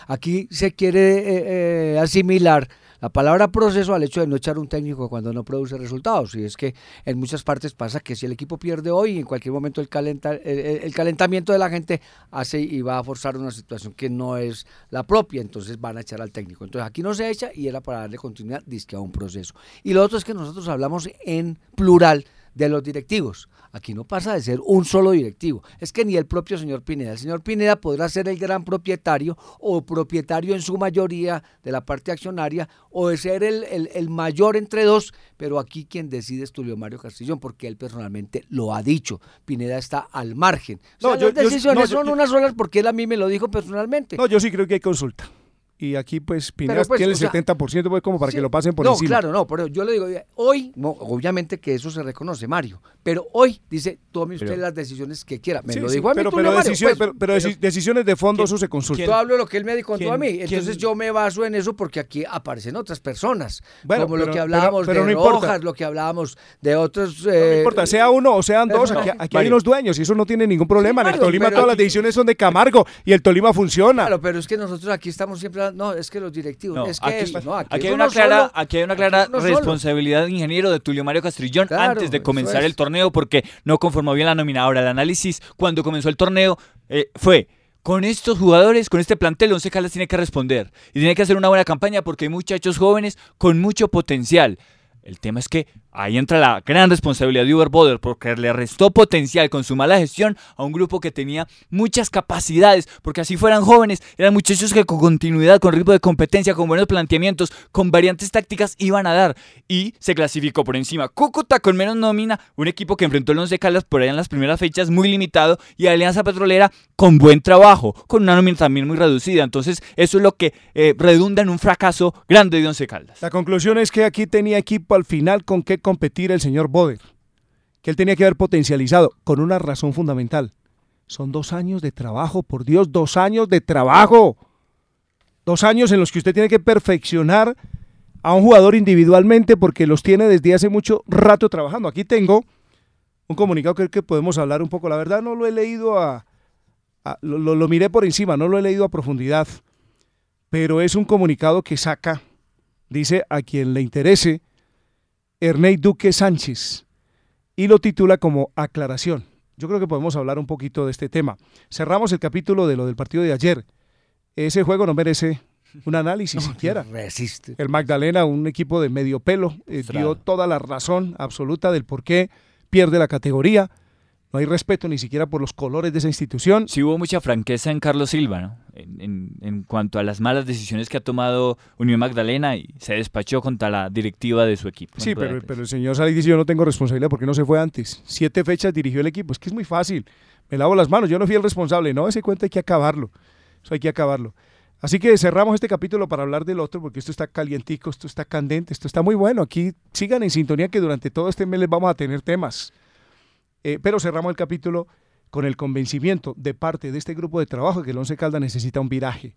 Aquí se quiere eh, eh, asimilar la palabra proceso al hecho de no echar un técnico cuando no produce resultados. Y es que en muchas partes pasa que si el equipo pierde hoy, en cualquier momento el, calenta, el, el calentamiento de la gente hace y va a forzar una situación que no es la propia, entonces van a echar al técnico. Entonces aquí no se echa y era para darle continuidad, disque a un proceso. Y lo otro es que nosotros hablamos en plural de los directivos. Aquí no pasa de ser un solo directivo. Es que ni el propio señor Pineda. El señor Pineda podrá ser el gran propietario o propietario en su mayoría de la parte accionaria o de ser el, el, el mayor entre dos, pero aquí quien decide es Tulio Mario Castillón porque él personalmente lo ha dicho. Pineda está al margen. O sea, No, las yo- decisiones no, son yo- unas solas porque él a mí me lo dijo personalmente. No, yo sí creo que hay consulta. Y aquí, pues, Pineda pues, tiene el o sea, 70%, pues, como para que lo pasen por no, encima. claro, no, pero yo le digo, hoy, no, obviamente que eso se reconoce, Mario, pero hoy dice, tome usted Pero- las decisiones que quiera. Me Sí, lo sí, dijo a mí, pero, Tulio pero, Mario, decisión- pues, pero, pero deci- decisiones de fondo, eso se consulta. Yo hablo de lo que él me contó ¿Quién- a mí, quién- entonces yo me baso en eso porque aquí aparecen otras personas, Bueno, como lo que hablábamos pero- pero de no importa. Rojas, lo que hablábamos de otros... No eh, importa, sea uno o sean dos, no. aquí, aquí hay unos dueños y eso no tiene ningún problema. en el Tolima todas las decisiones son de Camargo y el Tolima funciona. Claro, pero es que nosotros aquí estamos siempre, no, es que los directivos, No, es que aquí, esto, no, aquí, aquí es hay una clara, solo. aquí hay una clara responsabilidad de ingeniero de Tulio Mario Castrillón Claro, antes de comenzar es. el torneo porque no conformó bien la nómina. Ahora, el análisis cuando comenzó el torneo eh, fue con estos jugadores, con este plantel, Once Caldas tiene que responder y tiene que hacer una buena campaña porque hay muchachos jóvenes con mucho potencial. El tema es que ahí entra la gran responsabilidad de Uber Boder porque le restó potencial con su mala gestión a un grupo que tenía muchas capacidades, porque así fueran jóvenes, eran muchachos que con continuidad, con ritmo de competencia, con buenos planteamientos, con variantes tácticas iban a dar y se clasificó por encima. Cúcuta con menos nómina, un equipo que enfrentó el Once Caldas por ahí en las primeras fechas muy limitado y Alianza Petrolera con buen trabajo, con una nómina también muy reducida. Entonces eso es lo que eh, redunda en un fracaso grande de Once Caldas. La conclusión es que aquí tenía equipo al final con competir el señor Boder, que él tenía que haber potencializado con una razón fundamental. Son dos años de trabajo, por Dios, dos años de trabajo. Dos años en los que usted tiene que perfeccionar a un jugador individualmente porque los tiene desde hace mucho rato trabajando. Aquí tengo un comunicado que podemos hablar un poco. La verdad no lo he leído a... lo- lo miré por encima, no lo he leído a profundidad, pero es un comunicado que saca, dice a quien le interese, Ernei Duque Sánchez, y lo titula como aclaración. Yo creo que podemos hablar un poquito de este tema. Cerramos el capítulo de lo del partido de ayer. Ese juego no merece un análisis siquiera. Resiste. El Magdalena, un equipo de medio pelo, eh, dio toda la razón absoluta del por qué pierde la categoría. No hay respeto ni siquiera por los colores de esa institución. Sí hubo mucha franqueza en Carlos Silva, ¿no? En, en- en cuanto a las malas decisiones que ha tomado Unión Magdalena y se despachó contra la directiva de su equipo. Sí, pero, pero el señor Salis dice, yo no tengo responsabilidad porque no se fue antes. Siete fechas dirigió el equipo. Es que es muy fácil. Me lavo las manos. Yo no fui el responsable. No, ese cuento hay que acabarlo. Eso hay que acabarlo. Así que cerramos este capítulo para hablar del otro porque esto está calientico, esto está candente, esto está muy bueno. Aquí sigan en sintonía que durante todo este mes les vamos a tener temas. Eh, pero cerramos el capítulo con el convencimiento de parte de este grupo de trabajo que el Once Caldas necesita un viraje,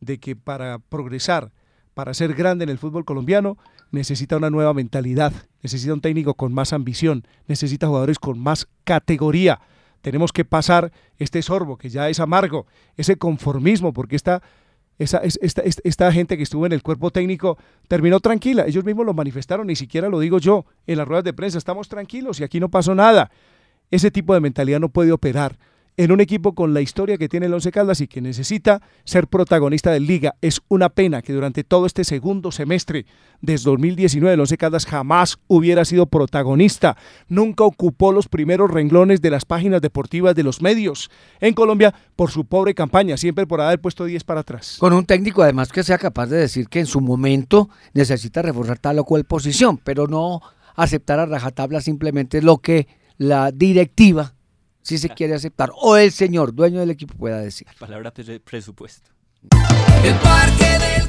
de que para progresar, para ser grande en el fútbol colombiano, necesita una nueva mentalidad, necesita un técnico con más ambición, necesita jugadores con más categoría. Tenemos que pasar este sorbo que ya es amargo, ese conformismo, porque esta, esa, es- esta, esta, esta gente que estuvo en el cuerpo técnico terminó tranquila. Ellos mismos lo manifestaron, ni siquiera lo digo yo en las ruedas de prensa. Estamos tranquilos y aquí no pasó nada. Ese tipo de mentalidad no puede operar en un equipo con la historia que tiene el Once Caldas y que necesita ser protagonista de liga. Es una pena que durante todo este segundo semestre, desde 2019, el Once Caldas jamás hubiera sido protagonista. Nunca ocupó los primeros renglones de las páginas deportivas de los medios en Colombia por su pobre campaña, siempre por haber puesto 10 para atrás. Con un técnico además que sea capaz de decir que en su momento necesita reforzar tal o cual posición, pero no aceptar a rajatabla simplemente lo que la directiva, si se quiere aceptar, o el señor dueño del equipo pueda decir. Palabra pre- presupuesto. El Parque del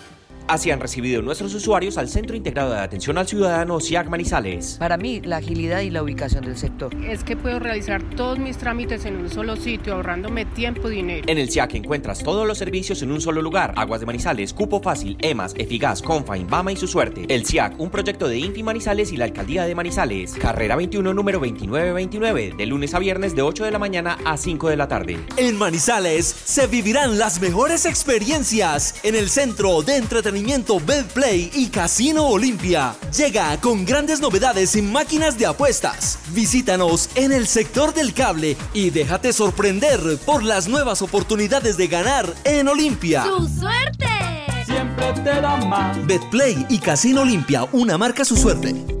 Así han recibido nuestros usuarios al Centro Integrado de Atención al Ciudadano CIAC Manizales. Para mí, la agilidad y la ubicación del sector. Es que puedo realizar todos mis trámites en un solo sitio, ahorrándome tiempo y dinero. En el CIAC encuentras todos los servicios en un solo lugar. Aguas de Manizales, Cupo Fácil, EMAS, Efigas, Confain, Bama y su suerte. El CIAC, un proyecto de Infi Manizales y la Alcaldía de Manizales. Carrera 21, número 2929, de lunes a viernes de 8 de la mañana a 5 de la tarde. En Manizales se vivirán las mejores experiencias en el Centro de Entretenimiento Betplay y Casino Olimpia. Llega con grandes novedades en máquinas de apuestas. Visítanos en el sector del cable y déjate sorprender por las nuevas oportunidades de ganar en Olimpia. ¡Su suerte! Siempre te da más. Betplay y Casino Olimpia, una marca su suerte.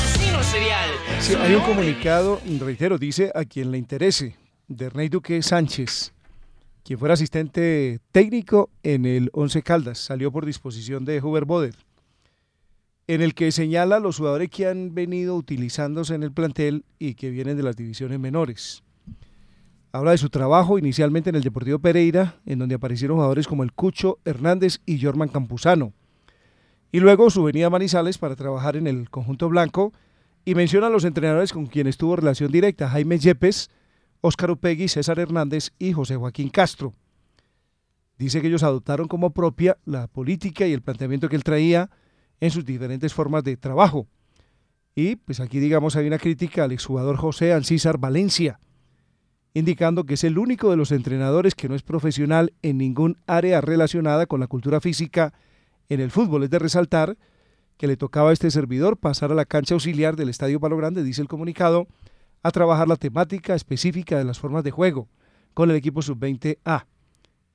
Hay un comunicado, reitero, dice a quien le interese, de Ernei Duque Sánchez, quien fuera asistente técnico en el Once Caldas, salió por disposición de Huber Boder, en el que señala los jugadores que han venido utilizándose en el plantel y que vienen de las divisiones menores. Habla de su trabajo inicialmente en el Deportivo Pereira, en donde aparecieron jugadores como el Cucho Hernández y Jorman Campuzano. Y luego su venida a Manizales para trabajar en el conjunto blanco y menciona a los entrenadores con quienes tuvo relación directa, Jaime Yepes, Óscar Upegui, César Hernández y José Joaquín Castro. Dice que ellos adoptaron como propia la política y el planteamiento que él traía en sus diferentes formas de trabajo. Y pues aquí digamos hay una crítica al exjugador José Ancísar Valencia, indicando que es el único de los entrenadores que no es profesional en ningún área relacionada con la cultura física en el fútbol. Es de resaltar que le tocaba a este servidor pasar a la cancha auxiliar del Estadio Palo Grande, dice el comunicado, a trabajar la temática específica de las formas de juego con el equipo sub-20A.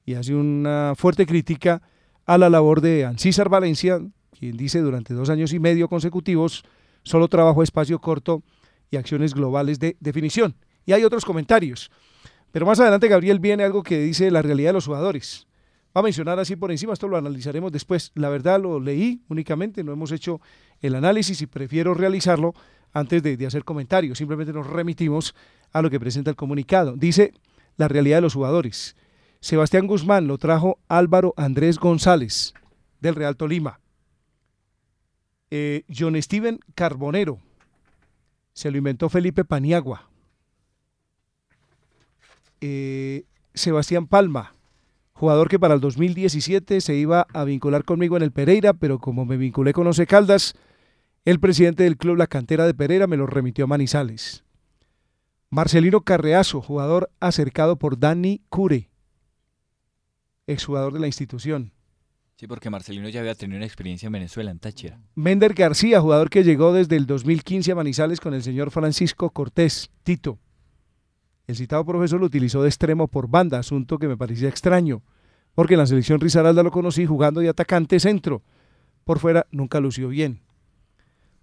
Y hace una fuerte crítica a la labor de Ancísar Valencia, quien dice durante dos años y medio consecutivos solo trabajó espacio corto y acciones globales de definición. Y hay otros comentarios. Pero más adelante, Gabriel, viene algo que dice la realidad de los jugadores. A mencionar así por encima, esto lo analizaremos después. La verdad lo leí únicamente, no hemos hecho el análisis y prefiero realizarlo antes de, de hacer comentarios. Simplemente nos remitimos a lo que presenta el comunicado. Dice la realidad de los jugadores. Sebastián Guzmán lo trajo Álvaro Andrés González del Real Tolima. Eh, John Steven Carbonero se lo inventó Felipe Paniagua. Eh, Sebastián Palma, jugador que para el 2017 se iba a vincular conmigo en el Pereira, pero como me vinculé con Once Caldas, el presidente del club La Cantera de Pereira me lo remitió a Manizales. Marcelino Carreazo, jugador acercado por Dani Cure, exjugador de la institución. Sí, porque Marcelino ya había tenido una experiencia en Venezuela, en Táchira. Mender García, jugador que llegó desde el 2015 a Manizales con el señor Francisco Cortés, Tito. El citado profesor lo utilizó de extremo por banda, asunto que me parecía extraño, porque en la selección Rizaralda lo conocí jugando de atacante centro. Por fuera nunca lució bien.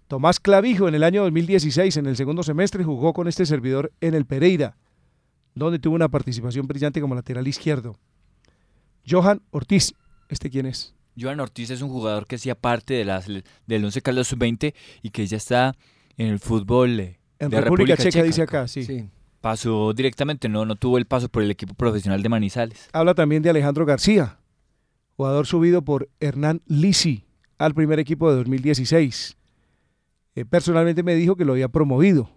Tomás Clavijo en el año 2016, en el segundo semestre, jugó con este servidor en el Pereira, donde tuvo una participación brillante como lateral izquierdo. Johan Ortiz, ¿este quién es? Johan Ortiz es un jugador que hacía parte de las, del 11 Caldas Sub-20 y que ya está en el fútbol eh, En de República, Checa, dice acá, sí. Pasó directamente, no, no tuvo el paso por el equipo profesional de Manizales. Habla también de Alejandro García, jugador subido por Hernán Lisi al primer equipo de 2016. Eh, personalmente me dijo que lo había promovido,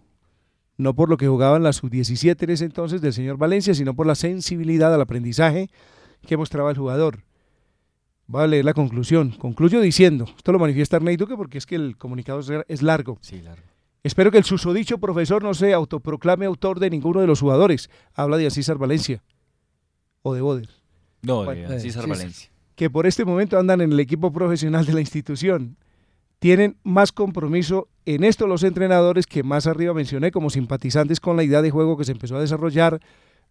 no por lo que jugaba en la sub-17 en ese entonces del señor Valencia, sino por la sensibilidad al aprendizaje que mostraba el jugador. Voy a leer la conclusión. Concluyo diciendo, esto lo manifiesta Arnei Duque porque es que el comunicado es- es largo. Sí, largo. Espero que el susodicho profesor no se autoproclame autor de ninguno de los jugadores. Habla de César Valencia o de Boder. No, Bueno, de César Valencia. que por este momento andan en el equipo profesional de la institución. Tienen más compromiso en esto los entrenadores que más arriba mencioné como simpatizantes con la idea de juego que se empezó a desarrollar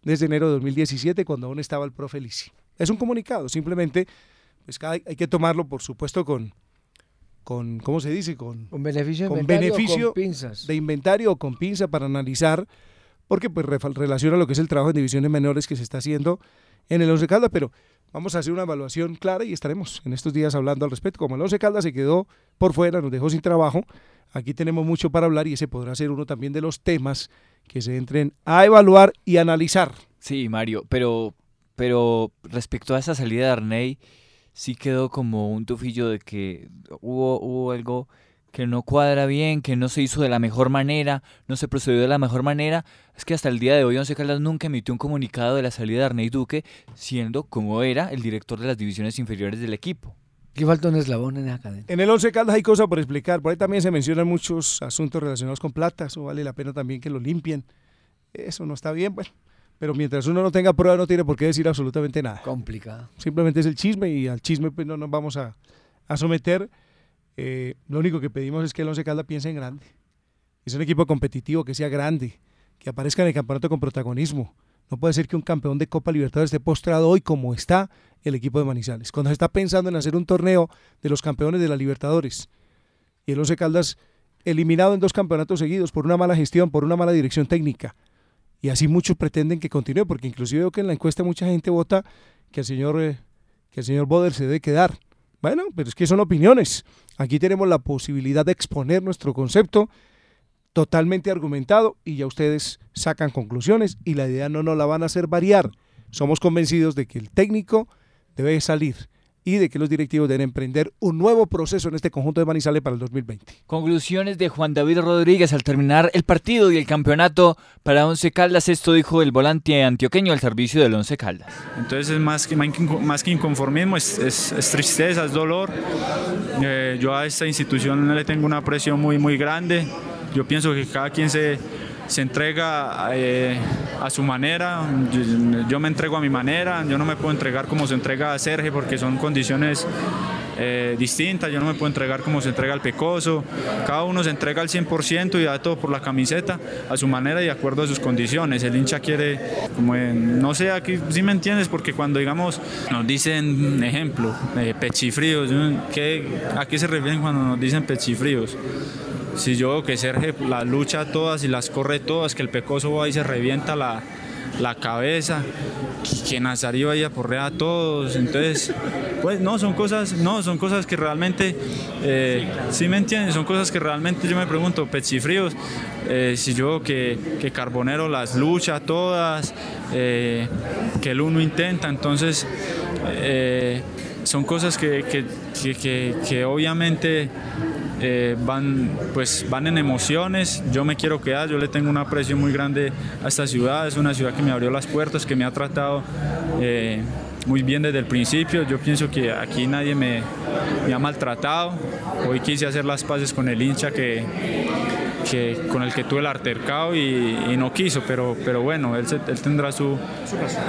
desde enero de 2017 cuando aún estaba el profe Lisi. Es un comunicado, simplemente pues, hay que tomarlo por supuesto con, con ¿cómo se dice? Con, con beneficio, con beneficio con pinzas. de inventario o con pinza para analizar, porque pues relaciona lo que es el trabajo en divisiones menores que se está haciendo en el Once Caldas, pero vamos a hacer una evaluación clara y estaremos en estos días hablando al respecto. Como el Once Caldas se quedó por fuera, nos dejó sin trabajo, aquí tenemos mucho para hablar y ese podrá ser uno también de los temas que se entren a evaluar y analizar. Sí, Mario, pero, pero respecto a esa salida de Arney, sí quedó como un tufillo de que hubo, hubo algo que no cuadra bien, que no se hizo de la mejor manera, no se procedió de la mejor manera. Es que hasta el día de hoy Once Caldas nunca emitió un comunicado de la salida de Arney Duque, siendo como era el director de las divisiones inferiores del equipo. Aquí falta un eslabón en esa cadena. En el Once Caldas hay cosas por explicar, por ahí también se mencionan muchos asuntos relacionados con plata, eso vale la pena también que lo limpien. Eso no está bien, bueno, pero mientras uno no tenga prueba no tiene por qué decir absolutamente nada. Complicado. Simplemente es el chisme y al chisme pues no nos vamos a, a someter. Eh, lo único que pedimos es que el Once Caldas piense en grande. Es un equipo competitivo, que sea grande, que aparezca en el campeonato con protagonismo. No puede ser que un campeón de Copa Libertadores esté postrado hoy como está el equipo de Manizales. Cuando se está pensando en hacer un torneo de los campeones de la Libertadores y el Once Caldas eliminado en dos campeonatos seguidos por una mala gestión, por una mala dirección técnica. Y así muchos pretenden que continúe, porque inclusive veo que en la encuesta mucha gente vota que el señor, eh, que el señor Boder se debe quedar. Bueno, pero es que son opiniones. Aquí tenemos la posibilidad de exponer nuestro concepto totalmente argumentado y ya ustedes sacan conclusiones y la idea no nos la van a hacer variar. Somos convencidos de que el técnico debe salir y de que los directivos deben emprender un nuevo proceso en este conjunto de Manizales para el 2020. Conclusiones de Juan David Rodríguez al terminar el partido y el campeonato para Once Caldas. Esto dijo el volante antioqueño al servicio del Once Caldas. Entonces es más que, más que inconformismo, es, es, es tristeza, es dolor. Eh, yo a esta institución le tengo una presión muy, muy grande. Yo pienso que cada quien se, se entrega eh, a su manera, yo, me entrego a mi manera, yo no me puedo entregar como se entrega a Sergio porque son condiciones eh, distintas, yo no me puedo entregar como se entrega al Pecoso, cada uno se entrega al 100% y da todo por la camiseta a su manera y de acuerdo a sus condiciones, el hincha quiere, como no sé, aquí sí me entiendes, porque cuando digamos, nos dicen, ejemplo, eh, pechifríos, ¿qué, ¿a qué se refieren cuando nos dicen pechifríos? Si yo veo que Sergio las lucha todas y las corre todas, que el Pecoso va y se revienta la, la cabeza, que Nazarí vaya a porrear a todos, entonces, pues no, son cosas, no, son cosas que realmente, eh, me entienden, son cosas que realmente yo me pregunto, pechifríos, eh, si yo veo que, que, Carbonero las lucha todas, eh, que el uno intenta, entonces son cosas que, que, que, que obviamente eh, van, pues, van en emociones, yo me quiero quedar, yo le tengo un aprecio muy grande a esta ciudad, es una ciudad que me abrió las puertas, que me ha tratado eh, muy bien desde el principio, yo pienso que aquí nadie me, ha maltratado, hoy quise hacer las paces con el hincha que, que con el que tuve el altercado y, y no quiso, pero, pero bueno, él tendrá su,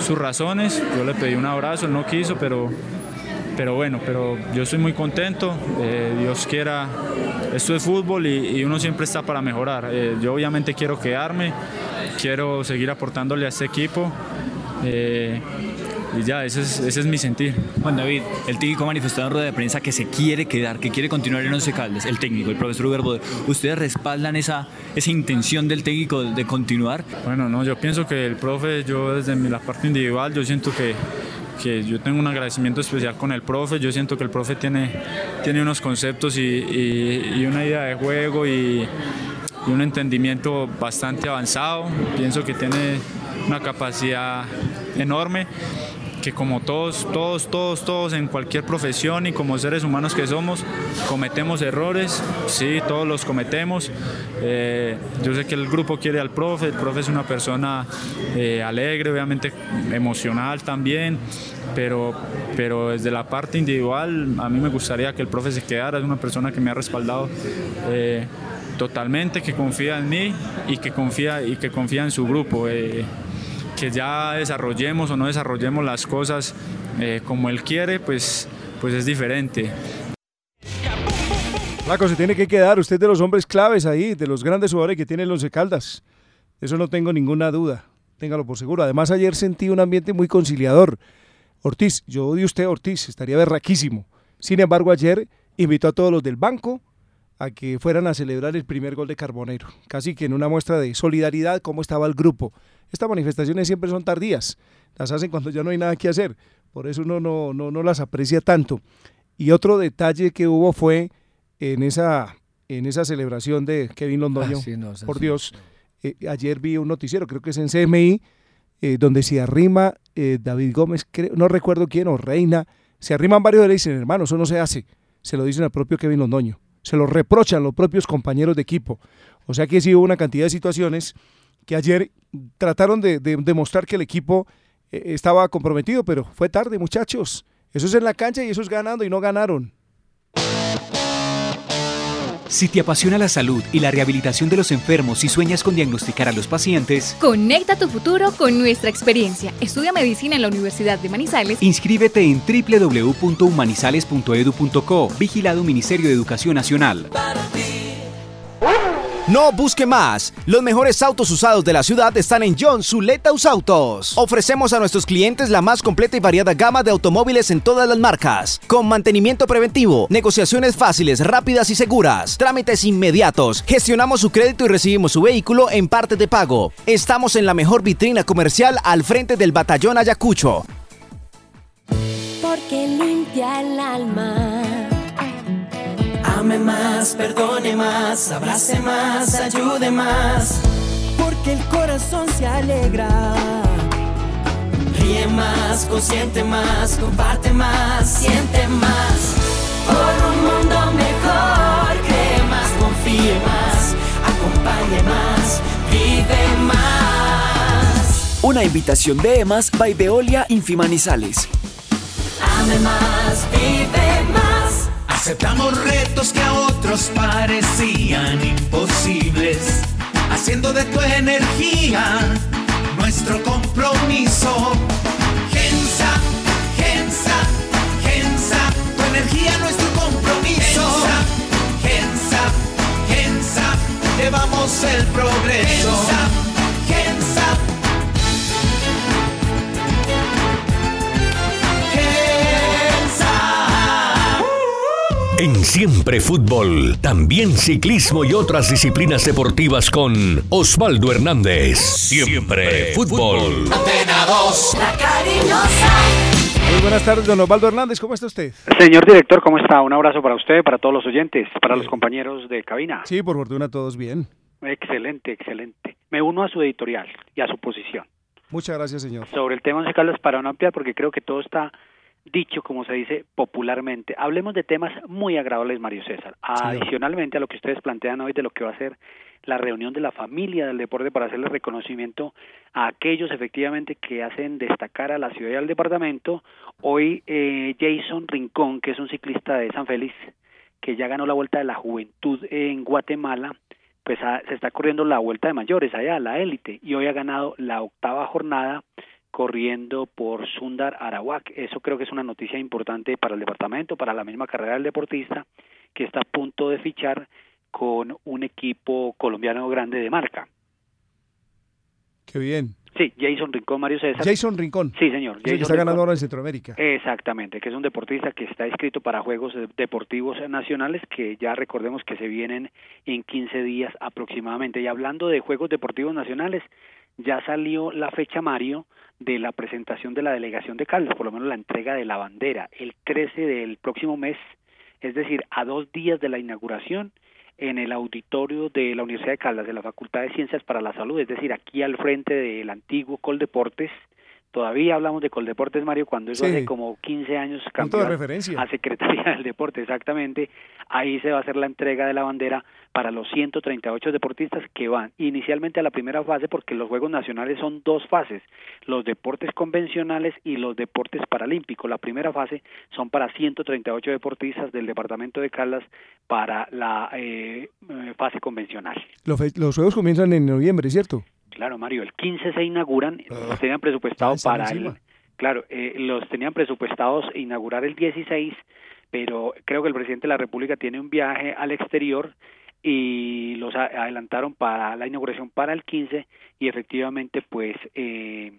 sus razones, yo le pedí un abrazo, él no quiso, pero pero bueno, pero yo estoy muy contento, eh, Dios quiera, esto es fútbol y, y, uno siempre está para mejorar. Eh, yo obviamente quiero quedarme, quiero seguir aportándole a este equipo. Eh, y ya, ese es, ese es, mi sentir. Juan David, el técnico ha manifestado en rueda de prensa que se quiere quedar, que quiere continuar en Once Caldas, el técnico, el profesor Uber Boder. ¿Ustedes respaldan esa, esa intención del técnico de continuar? Bueno, no, yo pienso que el profe, yo desde la parte individual, yo siento que, que yo tengo un agradecimiento especial con el profe, yo siento que el profe tiene, tiene unos conceptos y, una idea de juego y, un entendimiento bastante avanzado, pienso que tiene una capacidad enorme que como todos, todos, todos, todos en cualquier profesión y como seres humanos que somos, cometemos errores, sí, todos los cometemos. Eh, yo sé que el grupo quiere al profe, el profe es una persona eh, alegre, obviamente emocional también, pero, pero desde la parte individual a mí me gustaría que el profe se quedara, es una persona que me ha respaldado. Eh, totalmente que confía en mí y que confía y que confía en su grupo que ya desarrollemos o no desarrollemos las cosas eh, como él quiere, pues, pues es diferente. Flaco, se tiene que quedar usted de los hombres claves ahí, de los grandes jugadores que tiene el Once Caldas. Eso no tengo ninguna duda, téngalo por seguro. Además, ayer sentí un ambiente muy conciliador. Ortiz, yo odio usted Ortiz, estaría berraquísimo. Sin embargo, ayer invitó a todos los del banco a que fueran a celebrar el primer gol de Carbonero, casi que en una muestra de solidaridad, cómo estaba el grupo. Estas manifestaciones siempre son tardías, las hacen cuando ya no hay nada que hacer, por eso uno no, no, no las aprecia tanto. Y otro detalle que hubo fue en esa, en esa celebración de Kevin Londoño, Ah, sí, no, esa por sí, Dios, eh, ayer vi un noticiero, creo que es en CMI, eh, donde se arrima eh, David Gómez, creo- no recuerdo quién, o Reina, se arriman varios de y dicen, hermano, eso no se hace. Se lo dicen al propio Kevin Londoño. Se lo reprochan los propios compañeros de equipo. O sea que sí hubo una cantidad de situaciones que ayer trataron de, de demostrar que el equipo eh, estaba comprometido, pero fue tarde, muchachos. Eso es en la cancha y eso es ganando y no ganaron. Si te apasiona la salud y la rehabilitación de los enfermos y sueñas con diagnosticar a los pacientes, Conecta tu futuro con nuestra experiencia. Estudia medicina en la Universidad de Manizales. inscríbete en www.humanizales.edu.co, vigilado Ministerio de Educación Nacional. No busque más. Los mejores autos usados de la ciudad están en John Zuletaus Autos. Ofrecemos a nuestros clientes la más completa y variada gama de automóviles en todas las marcas, con mantenimiento preventivo, negociaciones fáciles, rápidas y seguras, trámites inmediatos. Gestionamos su crédito y recibimos su vehículo en parte de pago. Estamos en la mejor vitrina comercial al frente del Batallón Ayacucho. Porque limpia el alma. Ame más, perdone más, abrace más, ayude más. Porque el corazón se alegra. Ríe más, consiente más, comparte más, siente más. Por un mundo mejor, cree más, confíe más, acompañe más, vive más. Una invitación de EMAS by Veolia Infimanizales. Ame más, vive más. Que a otros parecían imposibles, haciendo de tu energía nuestro compromiso. Gensa, Gensa, Gensa, tu energía nuestro compromiso. Gensa, Gensa, llevamos el progreso. Gensa, En Siempre Fútbol, también ciclismo y otras disciplinas deportivas con Osvaldo Hernández. Siempre Fútbol. Antena 2, la cariñosa. Muy buenas tardes, don Osvaldo Hernández, ¿cómo está usted? Señor director, ¿cómo está? Un abrazo para usted, para todos los oyentes, para los compañeros de cabina. Sí, por fortuna todos bien. Excelente, excelente. Me uno a su editorial y a su posición Muchas gracias, señor. sobre el tema Once Caldas para no ampliar porque creo que todo está dicho, como se dice popularmente. Hablemos de temas muy agradables, Mario César. Adicionalmente a lo que ustedes plantean hoy de lo que va a ser la reunión de la familia del deporte para hacerle reconocimiento a aquellos efectivamente que hacen destacar a la ciudad y al departamento. Hoy eh, Jason Rincón, que es un ciclista de San Félix, que ya ganó la Vuelta de la Juventud en Guatemala, pues ah, se está corriendo la Vuelta de Mayores allá, la élite, y hoy ha ganado la octava jornada corriendo por Sundar Arawak. Eso creo que es una noticia importante para el departamento, para la misma carrera del deportista, que está a punto de fichar con un equipo colombiano grande de marca. Qué bien. Sí, Jason Rincón, Mario César. Jason Rincón. Sí, señor. El que Jason está ganando Rincón. ahora en Centroamérica. Exactamente, que es un deportista que está inscrito para Juegos Deportivos Nacionales que ya recordemos que se vienen en 15 días aproximadamente. Y hablando de Juegos Deportivos Nacionales, ya salió la fecha, Mario, de la presentación de la delegación de Caldas, por lo menos la entrega de la bandera, el 13 del próximo mes, es decir, a dos días de la inauguración en el auditorio de la Universidad de Caldas, de la Facultad de Ciencias para la Salud, es decir, aquí al frente del antiguo Coldeportes. Todavía hablamos de Coldeportes, Mario, cuando eso Sí. hace como 15 años cambió de a- referencia. a Secretaría del Deporte, exactamente. Ahí se va a hacer la entrega de la bandera para los 138 deportistas que van inicialmente a la primera fase, porque los Juegos Nacionales son dos fases, los deportes convencionales y los deportes paralímpicos. La primera fase son para 138 deportistas del departamento de Caldas para la eh, eh, fase convencional. Los juegos comienzan en noviembre, ¿cierto? Claro, Mario, el 15 se inauguran, los tenían presupuestado para el... Claro, eh, los tenían presupuestados inaugurar el 16, pero creo que el presidente de la República tiene un viaje al exterior y los adelantaron para la inauguración para el 15 y efectivamente pues eh,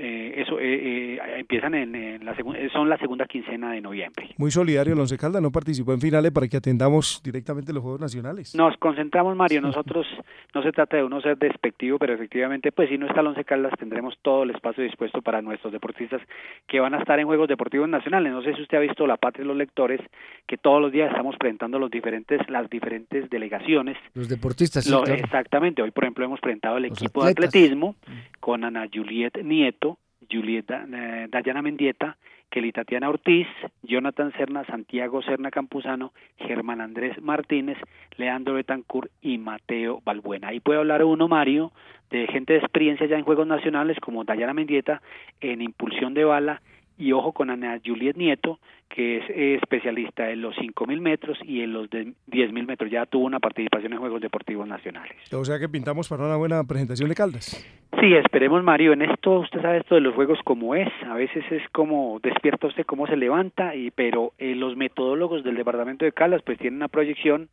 eh, eso eh, eh, empiezan en, la son la segunda quincena de noviembre. Muy solidario el Once Caldas, no participó en finales para que atendamos directamente los Juegos Nacionales. Nos concentramos, Mario, nosotros no se trata de uno ser despectivo, pero efectivamente, pues si no está el Once Caldas tendremos todo el espacio dispuesto para nuestros deportistas que van a estar en Juegos Deportivos Nacionales. No sé si usted ha visto La Patria y los Lectores, que todos los días estamos presentando los diferentes, las diferentes delegaciones. Los deportistas, sí, Exactamente, hoy por ejemplo hemos presentado el equipo de atletismo con Ana Juliet Nieto, Julieta eh, Dayana Mendieta, Kelly Tatiana Ortiz, Jonathan Serna, Santiago Serna Campuzano, Germán Andrés Martínez, Leandro Betancourt y Mateo Balbuena. Ahí puede hablar uno, Mario, de gente de experiencia ya en Juegos Nacionales como Dayana Mendieta en impulsión de bala y ojo con Ana Juliet Nieto, que es especialista en los 5.000 metros y en los 10.000 metros. Ya tuvo una participación en Juegos Deportivos Nacionales. O sea que pintamos para una buena presentación de Caldas. Sí, esperemos Mario. En esto, usted sabe esto de los Juegos como es. A veces es como despierta usted cómo se levanta, y pero eh, los metodólogos del Departamento de Caldas pues tienen una proyección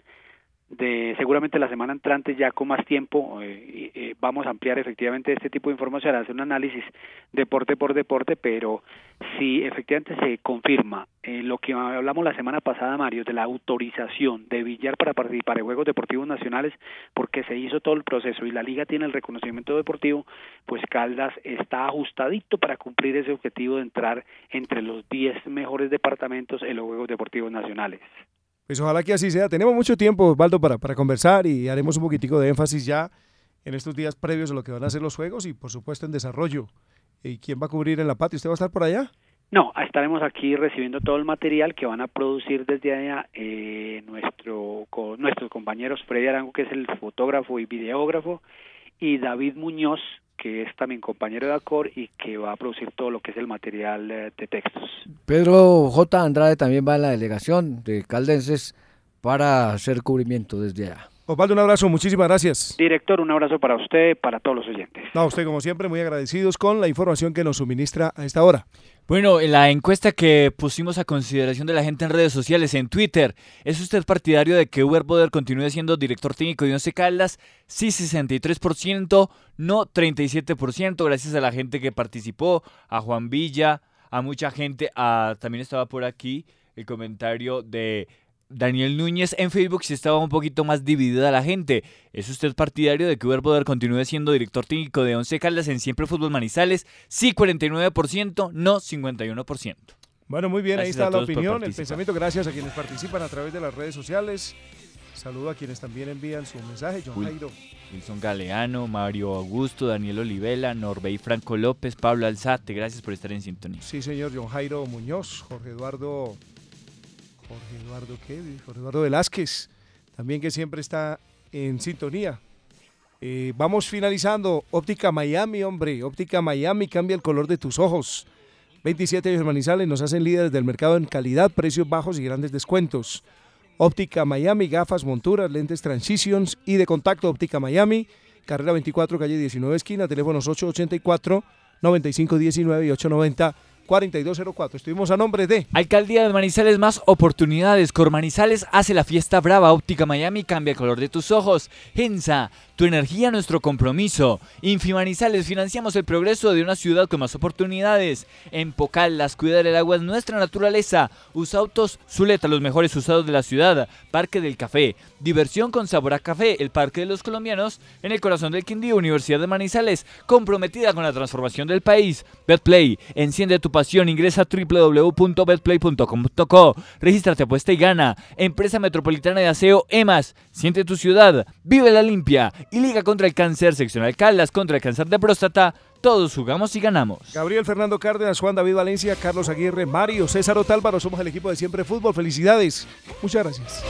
de seguramente la semana entrante ya con más tiempo eh, eh, vamos a ampliar efectivamente este tipo de información, hacer un análisis deporte por deporte, pero si efectivamente se confirma eh, lo que hablamos la semana pasada, Mario, de la autorización de Villar para participar en Juegos Deportivos Nacionales, porque se hizo todo el proceso y la liga tiene el reconocimiento deportivo, pues Caldas está ajustadito para cumplir ese objetivo de entrar entre los 10 mejores departamentos en los Juegos Deportivos Nacionales. Pues ojalá que así sea. Tenemos mucho tiempo, Osvaldo, para, para conversar y haremos un poquitico de énfasis ya en estos días previos a lo que van a ser los juegos y por supuesto en desarrollo. ¿Y quién va a cubrir en la patio? ¿Usted va a estar por allá? No, estaremos aquí recibiendo todo el material que van a producir desde allá eh, nuestro, nuestros compañeros Freddy Arango, que es el fotógrafo y videógrafo, y David Muñoz, que es también compañero de ACOR y que va a producir todo lo que es el material eh, de textos. Pedro J. Andrade también va en la delegación de Caldenses para hacer cubrimiento desde allá. Osvaldo, un abrazo, muchísimas gracias. Director, un abrazo para usted, para todos los oyentes. No, usted como siempre, muy agradecidos con la información que nos suministra a esta hora. Bueno, en la encuesta que pusimos a consideración de la gente en redes sociales, en Twitter, ¿es usted partidario de que Uber Boder continúe siendo director técnico de Once Caldas? Sí, 63%, no 37%, gracias a la gente que participó, a Juan Villa, a mucha gente, a, también estaba por aquí el comentario de Daniel Núñez en Facebook si estaba un poquito más dividida la gente. ¿Es usted partidario de que Uber Poder continúe siendo director técnico de Once Caldas en Siempre Fútbol Manizales? Sí, 49%, no 51%. Bueno, muy bien, ahí está la opinión, el pensamiento. Gracias a quienes participan a través de las redes sociales. Saludo a quienes también envían su mensaje. John Jairo. Wilson Galeano, Mario Augusto, Daniel Olivela, Norbey Franco López, Pablo Alzate. Gracias por estar en sintonía. Sí, señor. John Jairo Muñoz, Jorge Eduardo Jorge Eduardo ¿qué? Jorge Eduardo Velázquez, también que siempre está en sintonía. Eh, vamos finalizando. Óptica Miami, hombre. Óptica Miami cambia el color de tus ojos. 27 años Manizales nos hacen líderes del mercado en calidad, precios bajos y grandes descuentos. Óptica Miami, gafas, monturas, lentes Transitions y de contacto Óptica Miami, carrera 24, calle 19, esquina, teléfonos 884 9519 y 890 4204. Estuvimos a nombre de Alcaldía de Manizales más oportunidades. Cormanizales hace la fiesta brava. Óptica Miami cambia el color de tus ojos. Gensa, tu energía nuestro compromiso. Infimanizales financiamos el progreso de una ciudad con más oportunidades. En Pocaldas cuidar el agua es nuestra naturaleza. Usautos Zuleta los mejores usados de la ciudad. Parque del Café. Diversión con sabor a café. El Parque de los Colombianos en el corazón del Quindío. Universidad de Manizales comprometida con la transformación del país. Betplay enciende tu pasión, ingresa a www.betplay.com.co. Regístrate, apuesta y gana. Empresa Metropolitana de Aseo EMAS. Siente tu ciudad. Vive la limpia. Y Liga contra el Cáncer, seccional Caldas contra el cáncer de próstata. Todos jugamos y ganamos. Gabriel Fernando Cárdenas, Juan David Valencia, Carlos Aguirre, Mario, César Otálvaro. Somos el equipo de Siempre Fútbol. Felicidades. Muchas gracias.